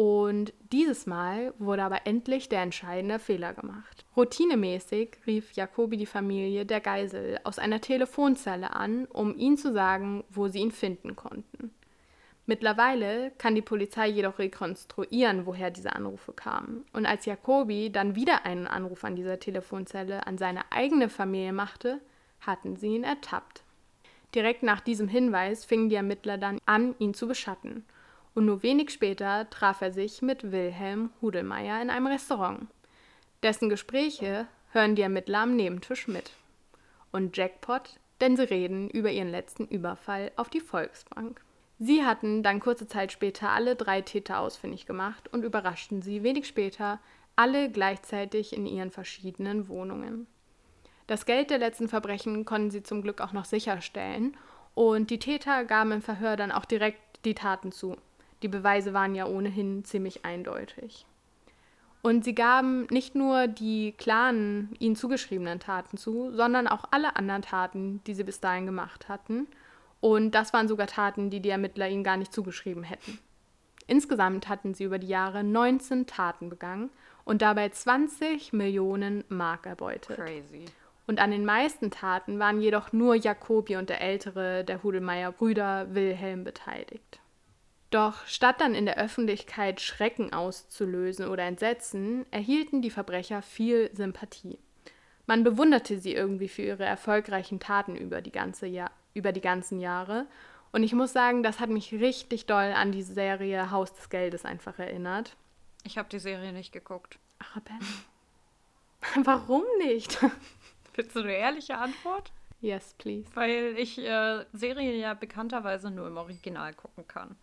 Speaker 1: und dieses Mal wurde aber endlich der entscheidende Fehler gemacht. Routinemäßig rief Jacobi die Familie der Geisel aus einer Telefonzelle an, um ihnen zu sagen, wo sie ihn finden konnten. Mittlerweile kann die Polizei jedoch rekonstruieren, woher diese Anrufe kamen. Und als Jacobi dann wieder einen Anruf an dieser Telefonzelle an seine eigene Familie machte, hatten sie ihn ertappt. Direkt nach diesem Hinweis fingen die Ermittler dann an, ihn zu beschatten – und nur wenig später traf er sich mit Wilhelm Hudelmeier in einem Restaurant. Dessen Gespräche hören die Ermittler am Nebentisch mit. Und Jackpot, denn sie reden über ihren letzten Überfall auf die Volksbank. Sie hatten dann kurze Zeit später alle drei Täter ausfindig gemacht und überraschten sie wenig später alle gleichzeitig in ihren verschiedenen Wohnungen. Das Geld der letzten Verbrechen konnten sie zum Glück auch noch sicherstellen und die Täter gaben im Verhör dann auch direkt die Taten zu. Die Beweise waren ja ohnehin ziemlich eindeutig. Und sie gaben nicht nur die klaren, ihnen zugeschriebenen Taten zu, sondern auch alle anderen Taten, die sie bis dahin gemacht hatten. Und das waren sogar Taten, die die Ermittler ihnen gar nicht zugeschrieben hätten. Insgesamt hatten sie über die Jahre 19 Taten begangen und dabei 20 Millionen Mark erbeutet.
Speaker 2: Crazy.
Speaker 1: Und an den meisten Taten waren jedoch nur Jacobi und der ältere der Hudelmeier Brüder Wilhelm beteiligt. Doch statt dann in der Öffentlichkeit Schrecken auszulösen oder Entsetzen, erhielten die Verbrecher viel Sympathie. Man bewunderte sie irgendwie für ihre erfolgreichen Taten über die, ganze Jahr, über die ganzen Jahre. Und ich muss sagen, das hat mich richtig doll an die Serie Haus des Geldes einfach erinnert.
Speaker 2: Ich habe die Serie nicht geguckt.
Speaker 1: Ach, Ben. Warum nicht?
Speaker 2: Willst du eine ehrliche Antwort?
Speaker 1: Yes, please.
Speaker 2: Weil ich äh, Serien ja bekannterweise nur im Original gucken kann.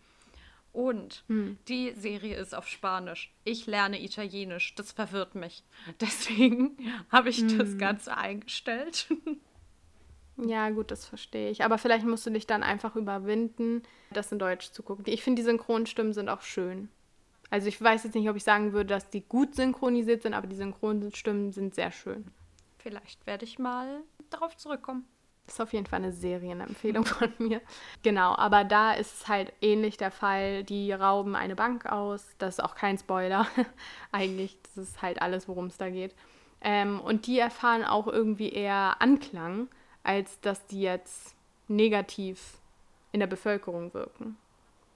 Speaker 2: Und hm. die Serie ist auf Spanisch. Ich lerne Italienisch. Das verwirrt mich. Deswegen habe ich hm. das Ganze eingestellt.
Speaker 1: Ja, gut, das verstehe ich. Aber vielleicht musst du dich dann einfach überwinden, das in Deutsch zu gucken. Ich finde, die Synchronstimmen sind auch schön. Also ich weiß jetzt nicht, ob ich sagen würde, dass die gut synchronisiert sind, aber die Synchronstimmen sind sehr schön.
Speaker 2: Vielleicht werde ich mal darauf zurückkommen.
Speaker 1: Das ist auf jeden Fall eine Serienempfehlung von mir. Genau, aber da ist es halt ähnlich der Fall. Die rauben eine Bank aus. Das ist auch kein Spoiler. Eigentlich, das ist halt alles, worum es da geht. Ähm, und die erfahren auch irgendwie eher Anklang, als dass die jetzt negativ in der Bevölkerung wirken.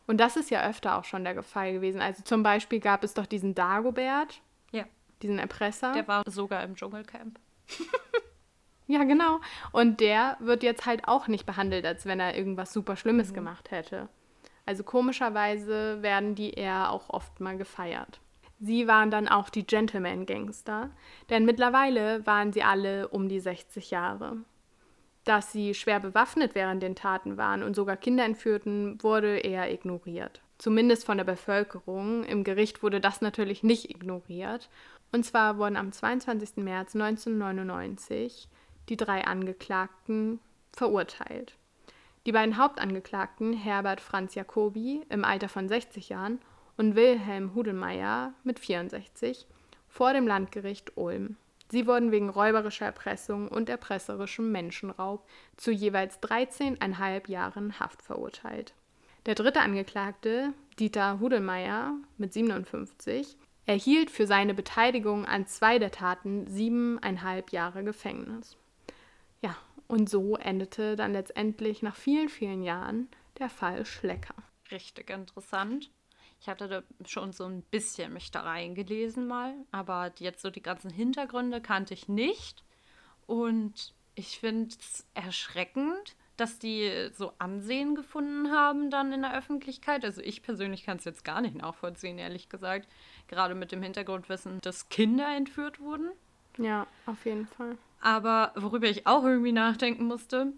Speaker 1: Und das ist ja öfter auch schon der Fall gewesen. Also zum Beispiel gab es doch diesen Dagobert.
Speaker 2: Ja.
Speaker 1: Diesen Erpresser.
Speaker 2: Der war sogar im Dschungelcamp.
Speaker 1: Ja, genau. Und der wird jetzt halt auch nicht behandelt, als wenn er irgendwas super Schlimmes mhm. gemacht hätte. Also komischerweise werden die eher auch oft mal gefeiert. Sie waren dann auch die Gentleman-Gangster, denn mittlerweile waren sie alle um die 60 Jahre. Dass sie schwer bewaffnet während den Taten waren und sogar Kinder entführten, wurde eher ignoriert. Zumindest von der Bevölkerung. Im Gericht wurde das natürlich nicht ignoriert. Und zwar wurden am 22. März 1999 die drei Angeklagten verurteilt. Die beiden Hauptangeklagten, Herbert Franz Jacobi im Alter von 60 Jahren und Wilhelm Hudelmeier mit 64, vor dem Landgericht Ulm. Sie wurden wegen räuberischer Erpressung und erpresserischem Menschenraub zu jeweils 13,5 Jahren Haft verurteilt. Der dritte Angeklagte, Dieter Hudelmeier mit 57, erhielt für seine Beteiligung an zwei der Taten siebeneinhalb Jahre Gefängnis. Ja, und so endete dann letztendlich nach vielen, vielen Jahren der Fall Schlecker.
Speaker 2: Richtig interessant. Ich hatte da schon so ein bisschen mich da reingelesen mal, aber jetzt so die ganzen Hintergründe kannte ich nicht. Und ich finde es erschreckend, dass die so Ansehen gefunden haben dann in der Öffentlichkeit. Also ich persönlich kann es jetzt gar nicht nachvollziehen, ehrlich gesagt. Gerade mit dem Hintergrundwissen, dass Kinder entführt wurden.
Speaker 1: Ja, auf jeden Fall.
Speaker 2: Aber worüber ich auch irgendwie nachdenken musste,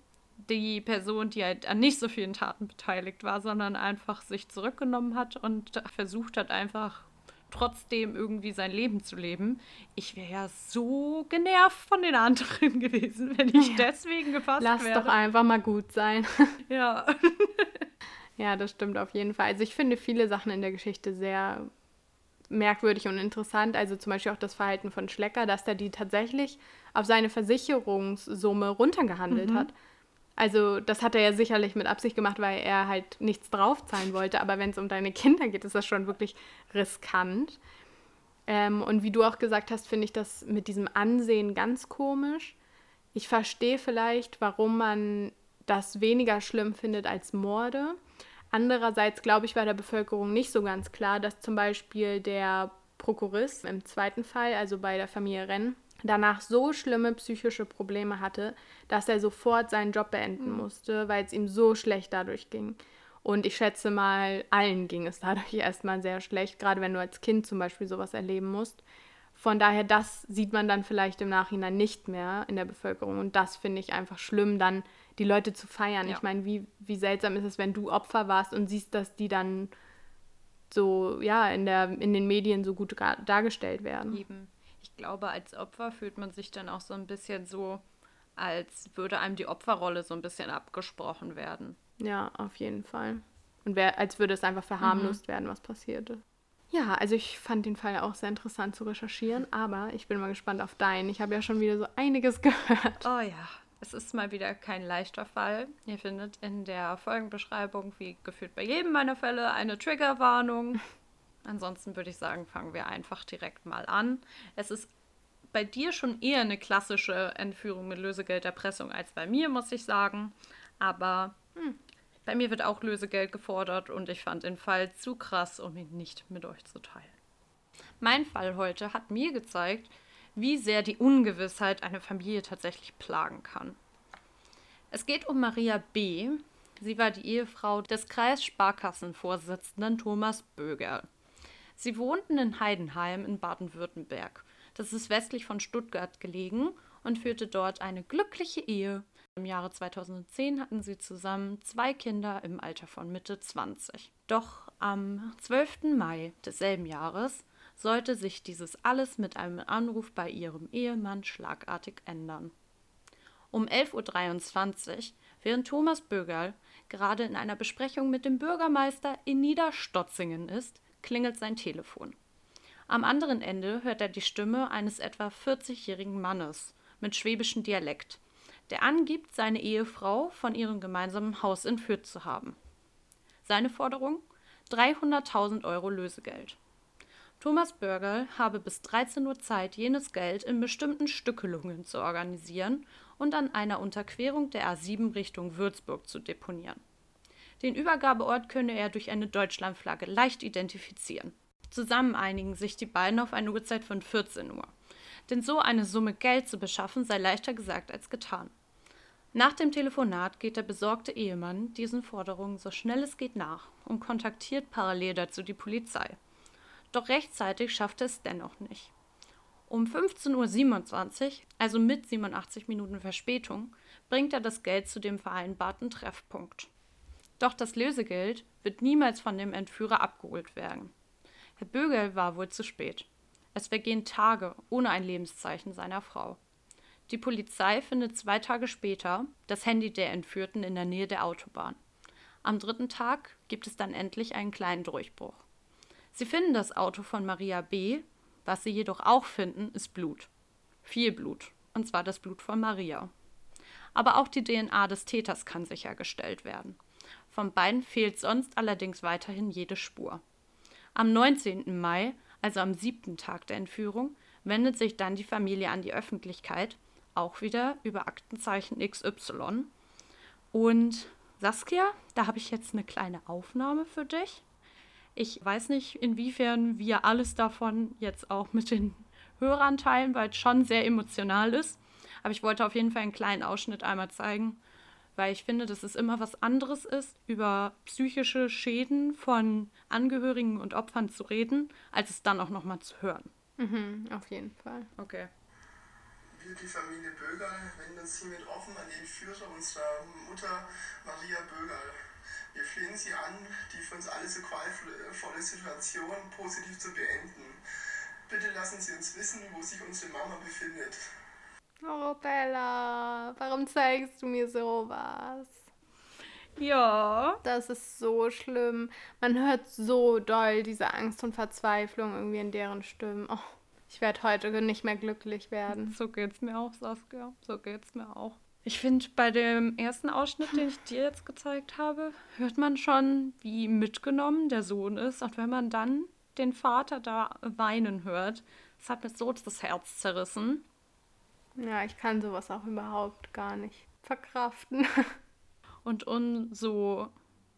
Speaker 2: die Person, die halt an nicht so vielen Taten beteiligt war, sondern einfach sich zurückgenommen hat und versucht hat, einfach trotzdem irgendwie sein Leben zu leben. Ich wäre ja so genervt von den anderen gewesen, wenn ich ja. deswegen gefasst
Speaker 1: Lass
Speaker 2: wäre.
Speaker 1: Lass doch einfach mal gut sein.
Speaker 2: Ja.
Speaker 1: ja, das stimmt auf jeden Fall. Also ich finde viele Sachen in der Geschichte sehr merkwürdig und interessant. Also zum Beispiel auch das Verhalten von Schlecker, dass der die tatsächlich auf seine Versicherungssumme runtergehandelt mhm. hat. Also das hat er ja sicherlich mit Absicht gemacht, weil er halt nichts draufzahlen wollte. Aber wenn es um deine Kinder geht, ist das schon wirklich riskant. Ähm, und wie du auch gesagt hast, finde ich das mit diesem Ansehen ganz komisch. Ich verstehe vielleicht, warum man das weniger schlimm findet als Morde. Andererseits glaube ich, war der Bevölkerung nicht so ganz klar, dass zum Beispiel der Prokurist im zweiten Fall, also bei der Familie Renn, danach so schlimme psychische Probleme hatte, dass er sofort seinen Job beenden mhm. musste, weil es ihm so schlecht dadurch ging. Und ich schätze mal, allen ging es dadurch erstmal sehr schlecht, gerade wenn du als Kind zum Beispiel sowas erleben musst. Von daher, das sieht man dann vielleicht im Nachhinein nicht mehr in der Bevölkerung. Und das finde ich einfach schlimm, dann die Leute zu feiern. Ja. Ich meine, wie, wie seltsam ist es, wenn du Opfer warst und siehst, dass die dann so, ja, in, der, in den Medien so gut dargestellt werden.
Speaker 2: Eben. Ich glaube, als Opfer fühlt man sich dann auch so ein bisschen so, als würde einem die Opferrolle so ein bisschen abgesprochen werden.
Speaker 1: Ja, auf jeden Fall. Und wär, als würde es einfach verharmlost mhm. werden, was passierte. Ja, also ich fand den Fall auch sehr interessant zu recherchieren, aber ich bin mal gespannt auf deinen. Ich habe ja schon wieder so einiges gehört.
Speaker 2: Oh ja, es ist mal wieder kein leichter Fall. Ihr findet in der Folgenbeschreibung, wie gefühlt bei jedem meiner Fälle, eine Triggerwarnung. Ansonsten würde ich sagen, fangen wir einfach direkt mal an. Es ist bei dir schon eher eine klassische Entführung mit Lösegelderpressung als bei mir, muss ich sagen. Aber hm, bei mir wird auch Lösegeld gefordert und ich fand den Fall zu krass, um ihn nicht mit euch zu teilen. Mein Fall heute hat mir gezeigt, wie sehr die Ungewissheit eine Familie tatsächlich plagen kann. Es geht um Maria B. Sie war die Ehefrau des Kreissparkassenvorsitzenden Thomas Böger. Sie wohnten in Heidenheim in Baden-Württemberg. Das ist westlich von Stuttgart gelegen und führte dort eine glückliche Ehe. Im Jahre 2010 hatten sie zusammen zwei Kinder im Alter von Mitte 20. Doch am 12. Mai desselben Jahres sollte sich dieses alles mit einem Anruf bei ihrem Ehemann schlagartig ändern. Um 11.23 Uhr, während Thomas Bögerl gerade in einer Besprechung mit dem Bürgermeister in Niederstotzingen ist, klingelt sein Telefon. Am anderen Ende hört er die Stimme eines etwa 40-jährigen Mannes mit schwäbischem Dialekt, der angibt, seine Ehefrau von ihrem gemeinsamen Haus entführt zu haben. Seine Forderung? 300.000 Euro Lösegeld. Thomas Börgerl habe bis 13 Uhr Zeit, jenes Geld in bestimmten Stückelungen zu organisieren und an einer Unterquerung der A7 Richtung Würzburg zu deponieren. Den Übergabeort könne er durch eine Deutschlandflagge leicht identifizieren. Zusammen einigen sich die beiden auf eine Uhrzeit von 14 Uhr. Denn so eine Summe Geld zu beschaffen sei leichter gesagt als getan. Nach dem Telefonat geht der besorgte Ehemann diesen Forderungen so schnell es geht nach und kontaktiert parallel dazu die Polizei. Doch rechtzeitig schafft er es dennoch nicht. Um 15.27 Uhr, also mit 87 Minuten Verspätung, bringt er das Geld zu dem vereinbarten Treffpunkt. Doch das Lösegeld wird niemals von dem Entführer abgeholt werden. Herr Bögel war wohl zu spät. Es vergehen Tage ohne ein Lebenszeichen seiner Frau. Die Polizei findet zwei Tage später das Handy der Entführten in der Nähe der Autobahn. Am dritten Tag gibt es dann endlich einen kleinen Durchbruch. Sie finden das Auto von Maria B., was sie jedoch auch finden, ist Blut. Viel Blut, und zwar das Blut von Maria. Aber auch die DNA des Täters kann sichergestellt werden. Von beiden fehlt sonst allerdings weiterhin jede Spur. Am 19. Mai, also am siebten Tag der Entführung, wendet sich dann die Familie an die Öffentlichkeit, auch wieder über Aktenzeichen XY. Und Saskia, da habe ich jetzt eine kleine Aufnahme für dich. Ich weiß nicht, inwiefern wir alles davon jetzt auch mit den Hörern teilen, weil es schon sehr emotional ist. Aber ich wollte auf jeden Fall einen kleinen Ausschnitt einmal zeigen, weil ich finde, dass es immer was anderes ist, über psychische Schäden von Angehörigen und Opfern zu reden, als es dann auch nochmal zu hören.
Speaker 1: Mhm, auf jeden Fall.
Speaker 2: Okay.
Speaker 3: Wir, die Familie Bögerl, wenden uns hiermit offen an den Führer unserer Mutter Maria Bögerl. Wir flehen Sie an, die für uns alle so qualvolle Situation positiv zu beenden. Bitte lassen Sie uns wissen, wo sich unsere Mama befindet.
Speaker 1: Oh, Bella, warum zeigst du mir sowas?
Speaker 2: Ja.
Speaker 1: Das ist so schlimm. Man hört so doll diese Angst und Verzweiflung irgendwie in deren Stimmen. Oh, ich werde heute nicht mehr glücklich werden.
Speaker 2: So geht's mir auch, Saskia. So geht's mir auch. Ich finde, bei dem ersten Ausschnitt, den ich dir jetzt gezeigt habe, hört man schon, wie mitgenommen der Sohn ist. Und wenn man dann den Vater da weinen hört, das hat mir so das Herz zerrissen.
Speaker 1: Ja, ich kann sowas auch überhaupt gar nicht verkraften.
Speaker 2: Und umso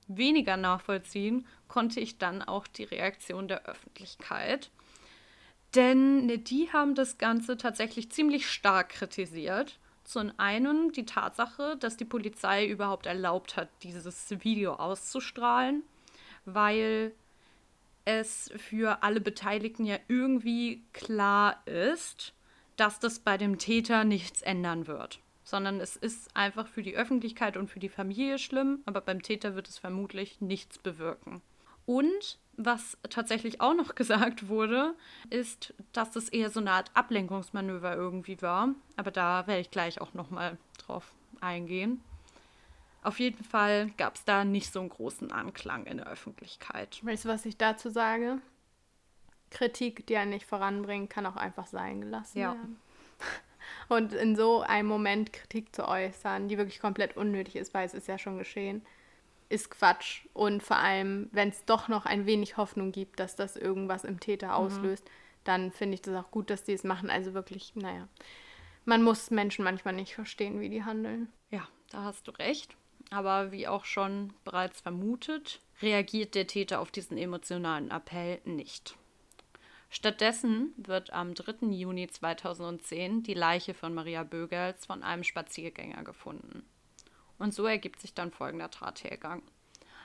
Speaker 2: weniger nachvollziehen konnte ich dann auch die Reaktion der Öffentlichkeit. Denn die haben das Ganze tatsächlich ziemlich stark kritisiert zum einen die Tatsache, dass die Polizei überhaupt erlaubt hat, dieses Video auszustrahlen, weil es für alle Beteiligten ja irgendwie klar ist, dass das bei dem Täter nichts ändern wird. Sondern es ist einfach für die Öffentlichkeit und für die Familie schlimm, aber beim Täter wird es vermutlich nichts bewirken. Und was tatsächlich auch noch gesagt wurde, ist, dass das eher so eine Art Ablenkungsmanöver irgendwie war. Aber da werde ich gleich auch nochmal drauf eingehen. Auf jeden Fall gab es da nicht so einen großen Anklang in der Öffentlichkeit.
Speaker 1: Weißt du, was ich dazu sage? Kritik, die einen nicht voranbringt, kann auch einfach sein gelassen ja. werden. Und in so einem Moment Kritik zu äußern, die wirklich komplett unnötig ist, weil es ist ja schon geschehen, ist Quatsch. Und vor allem, wenn es doch noch ein wenig Hoffnung gibt, dass das irgendwas im Täter mhm. auslöst, dann finde ich das auch gut, dass die es machen. Also wirklich, naja, man muss Menschen manchmal nicht verstehen, wie die handeln.
Speaker 2: Ja, da hast du recht. Aber wie auch schon bereits vermutet, reagiert der Täter auf diesen emotionalen Appell nicht. Stattdessen wird am 3. Juni 2010 die Leiche von Maria Bögerls von einem Spaziergänger gefunden. Und so ergibt sich dann folgender Tathergang.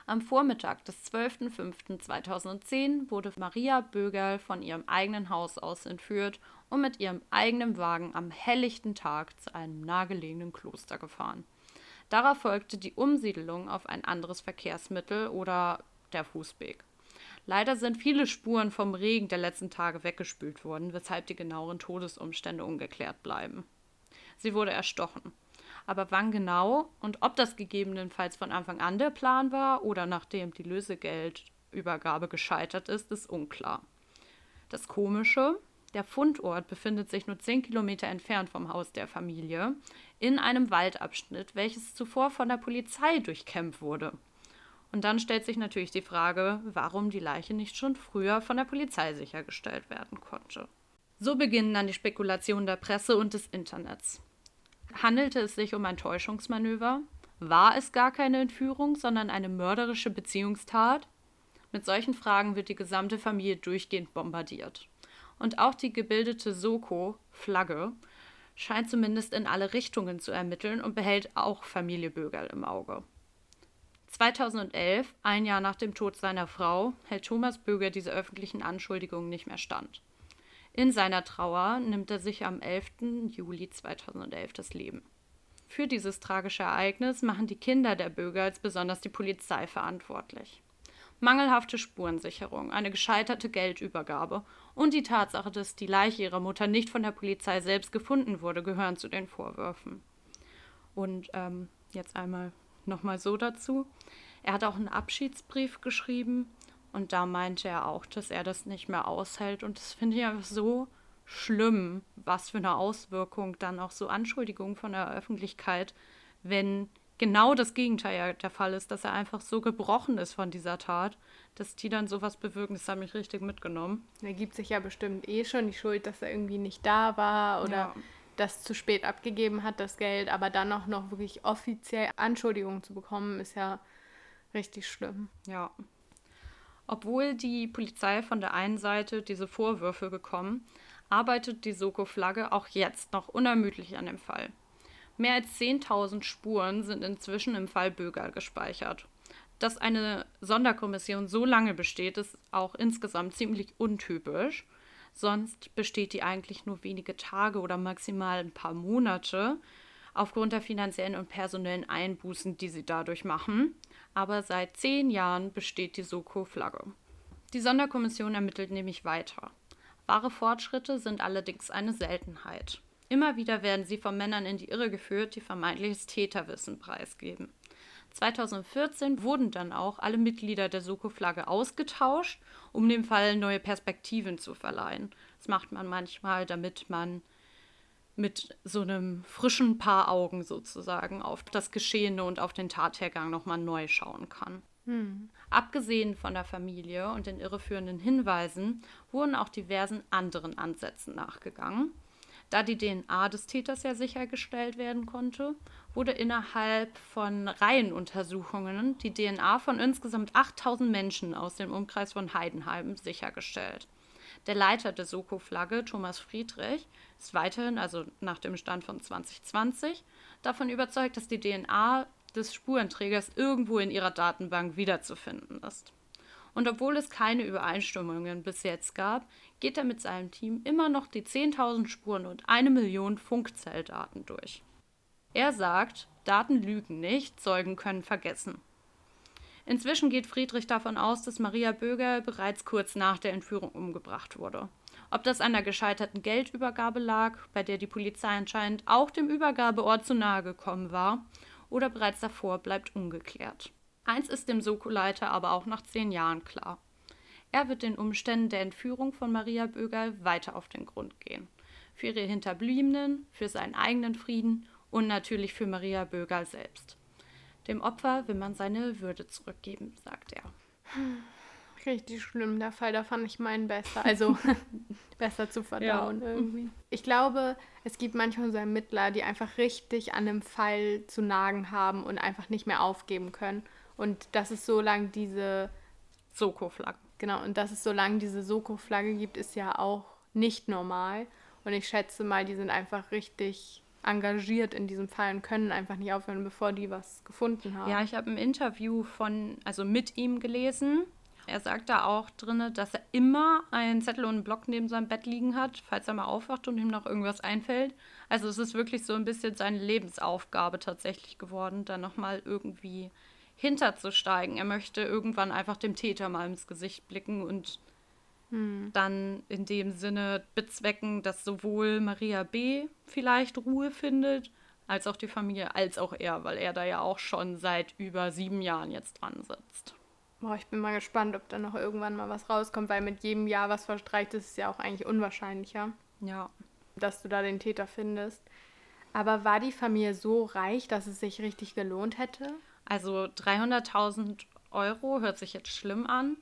Speaker 2: Am Vormittag des 12.05.2010 wurde Maria Bögerl von ihrem eigenen Haus aus entführt und mit ihrem eigenen Wagen am helllichten Tag zu einem nahegelegenen Kloster gefahren. Darauf folgte die Umsiedelung auf ein anderes Verkehrsmittel oder der Fußweg. Leider sind viele Spuren vom Regen der letzten Tage weggespült worden, weshalb die genaueren Todesumstände ungeklärt bleiben. Sie wurde erstochen. Aber wann genau und ob das gegebenenfalls von Anfang an der Plan war oder nachdem die Lösegeldübergabe gescheitert ist, ist unklar. Das Komische, der Fundort befindet sich nur 10 Kilometer entfernt vom Haus der Familie, in einem Waldabschnitt, welches zuvor von der Polizei durchkämpft wurde. Und dann stellt sich natürlich die Frage, warum die Leiche nicht schon früher von der Polizei sichergestellt werden konnte. So beginnen dann die Spekulationen der Presse und des Internets. Handelte es sich um ein Täuschungsmanöver? War es gar keine Entführung, sondern eine mörderische Beziehungstat? Mit solchen Fragen wird die gesamte Familie durchgehend bombardiert. Und auch die gebildete Soko, Flagge, scheint zumindest in alle Richtungen zu ermitteln und behält auch Familie Bögerl im Auge. 2011, ein Jahr nach dem Tod seiner Frau, hält Thomas Böger diese öffentlichen Anschuldigungen nicht mehr stand. In seiner Trauer nimmt er sich am 11. Juli 2011 das Leben. Für dieses tragische Ereignis machen die Kinder der Bürger als besonders die Polizei verantwortlich. Mangelhafte Spurensicherung, eine gescheiterte Geldübergabe und die Tatsache, dass die Leiche ihrer Mutter nicht von der Polizei selbst gefunden wurde, gehören zu den Vorwürfen. Und ähm, jetzt einmal nochmal so dazu. Er hat auch einen Abschiedsbrief geschrieben und da meinte er auch, dass er das nicht mehr aushält. Und das finde ich einfach so schlimm, was für eine Auswirkung dann auch so Anschuldigungen von der Öffentlichkeit, wenn genau das Gegenteil der Fall ist, dass er einfach so gebrochen ist von dieser Tat, dass die dann sowas bewirken. Das hat mich richtig mitgenommen.
Speaker 1: Er gibt sich ja bestimmt eh schon die Schuld, dass er irgendwie nicht da war oder ja. das zu spät abgegeben hat, das Geld. Aber dann auch noch wirklich offiziell Anschuldigungen zu bekommen, ist ja richtig schlimm.
Speaker 2: Ja. Obwohl die Polizei von der einen Seite diese Vorwürfe bekommen, arbeitet die Soko-Flagge auch jetzt noch unermüdlich an dem Fall. Mehr als 10.000 Spuren sind inzwischen im Fall Bögerl gespeichert. Dass eine Sonderkommission so lange besteht, ist auch insgesamt ziemlich untypisch. Sonst besteht die eigentlich nur wenige Tage oder maximal ein paar Monate aufgrund der finanziellen und personellen Einbußen, die sie dadurch machen aber seit zehn Jahren besteht die Soko-Flagge. Die Sonderkommission ermittelt nämlich weiter. Wahre Fortschritte sind allerdings eine Seltenheit. Immer wieder werden sie von Männern in die Irre geführt, die vermeintliches Täterwissen preisgeben. 2014 wurden dann auch alle Mitglieder der Soko-Flagge ausgetauscht, um dem Fall neue Perspektiven zu verleihen. Das macht man manchmal, damit man mit so einem frischen Paar Augen sozusagen auf das Geschehene und auf den Tathergang nochmal neu schauen kann. Hm. Abgesehen von der Familie und den irreführenden Hinweisen wurden auch diversen anderen Ansätzen nachgegangen. Da die DNA des Täters ja sichergestellt werden konnte, wurde innerhalb von Reihenuntersuchungen die DNA von insgesamt 8000 Menschen aus dem Umkreis von Heidenheim sichergestellt. Der Leiter der Soko-Flagge, Thomas Friedrich, ist weiterhin, also nach dem Stand von 2020, davon überzeugt, dass die DNA des Spurenträgers irgendwo in ihrer Datenbank wiederzufinden ist. Und obwohl es keine Übereinstimmungen bis jetzt gab, geht er mit seinem Team immer noch die 10.000 Spuren und eine Million Funkzelldaten durch. Er sagt, Daten lügen nicht, Zeugen können vergessen. Inzwischen geht Friedrich davon aus, dass Maria Böger bereits kurz nach der Entführung umgebracht wurde. Ob das an der gescheiterten Geldübergabe lag, bei der die Polizei anscheinend auch dem Übergabeort zu nahe gekommen war, oder bereits davor, bleibt ungeklärt. Eins ist dem Soko-Leiter aber auch nach zehn Jahren klar. Er wird den Umständen der Entführung von Maria Böger weiter auf den Grund gehen. Für ihre Hinterbliebenen, für seinen eigenen Frieden und natürlich für Maria Böger selbst. Dem Opfer will man seine Würde zurückgeben, sagt er.
Speaker 1: Richtig schlimm, der Fall. Da fand ich meinen besser. Also besser zu verdauen ja. irgendwie. Ich glaube, es gibt manchmal so Ermittler, die einfach richtig an einem Fall zu nagen haben und einfach nicht mehr aufgeben können. Und das ist so lange diese
Speaker 2: Soko-Flagge.
Speaker 1: Genau, und dass es so lange diese Soko-Flagge gibt, ist ja auch nicht normal. Und ich schätze mal, die sind einfach richtig engagiert in diesem Fall und können einfach nicht aufhören, bevor die was gefunden haben.
Speaker 2: Ja, ich habe ein Interview von, also mit ihm gelesen. Er sagt da auch drin, dass er immer einen Zettel und einen Block neben seinem Bett liegen hat, falls er mal aufwacht und ihm noch irgendwas einfällt. Also es ist wirklich so ein bisschen seine Lebensaufgabe tatsächlich geworden, da nochmal irgendwie hinterzusteigen. Er möchte irgendwann einfach dem Täter mal ins Gesicht blicken und hm. dann in dem Sinne bezwecken, dass sowohl Maria B. vielleicht Ruhe findet, als auch die Familie, als auch er, weil er da ja auch schon seit über sieben Jahren jetzt dran sitzt.
Speaker 1: Boah, ich bin mal gespannt, ob da noch irgendwann mal was rauskommt, weil mit jedem Jahr, was verstreicht, ist es ja auch eigentlich unwahrscheinlicher.
Speaker 2: Ja.
Speaker 1: Dass du da den Täter findest. Aber war die Familie so reich, dass es sich richtig gelohnt hätte?
Speaker 2: Also 300.000 Euro hört sich jetzt schlimm an,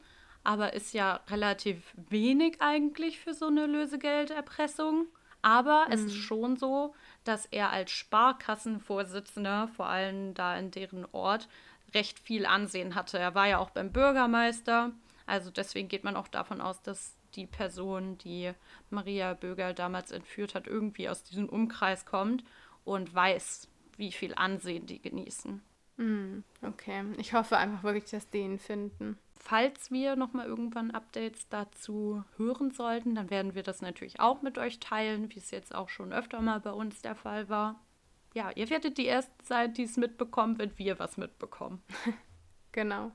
Speaker 2: aber ist ja relativ wenig eigentlich für so eine Lösegelderpressung. Aber mhm. es ist mhm. schon so, dass er als Sparkassenvorsitzender, vor allem da in deren Ort, recht viel Ansehen hatte. Er war ja auch beim Bürgermeister. Also deswegen geht man auch davon aus, dass die Person, die Maria Bögerl damals entführt hat, irgendwie aus diesem Umkreis kommt und weiß, wie viel Ansehen die genießen.
Speaker 1: Mhm. Okay, ich hoffe einfach wirklich, dass die ihn finden.
Speaker 2: Falls wir nochmal irgendwann Updates dazu hören sollten, dann werden wir das natürlich auch mit euch teilen, wie es jetzt auch schon öfter mal bei uns der Fall war. Ja, ihr werdet die erste sein, die es mitbekommen, wenn wir was mitbekommen.
Speaker 1: genau.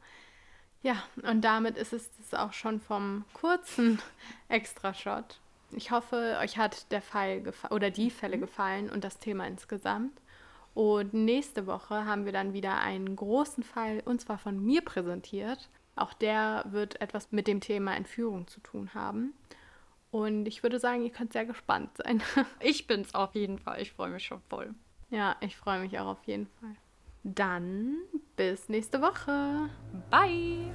Speaker 1: Ja, und damit ist es das auch schon vom kurzen Extra-Shot. Ich hoffe, euch hat der Fall oder die Fälle mhm. gefallen und das Thema insgesamt. Und nächste Woche haben wir dann wieder einen großen Fall, und zwar von mir präsentiert. Auch der wird etwas mit dem Thema Entführung zu tun haben. Und ich würde sagen, ihr könnt sehr gespannt sein.
Speaker 2: ich bin's auf jeden Fall. Ich freue mich schon voll.
Speaker 1: Ja, ich freue mich auch auf jeden Fall. Dann bis nächste Woche.
Speaker 2: Bye.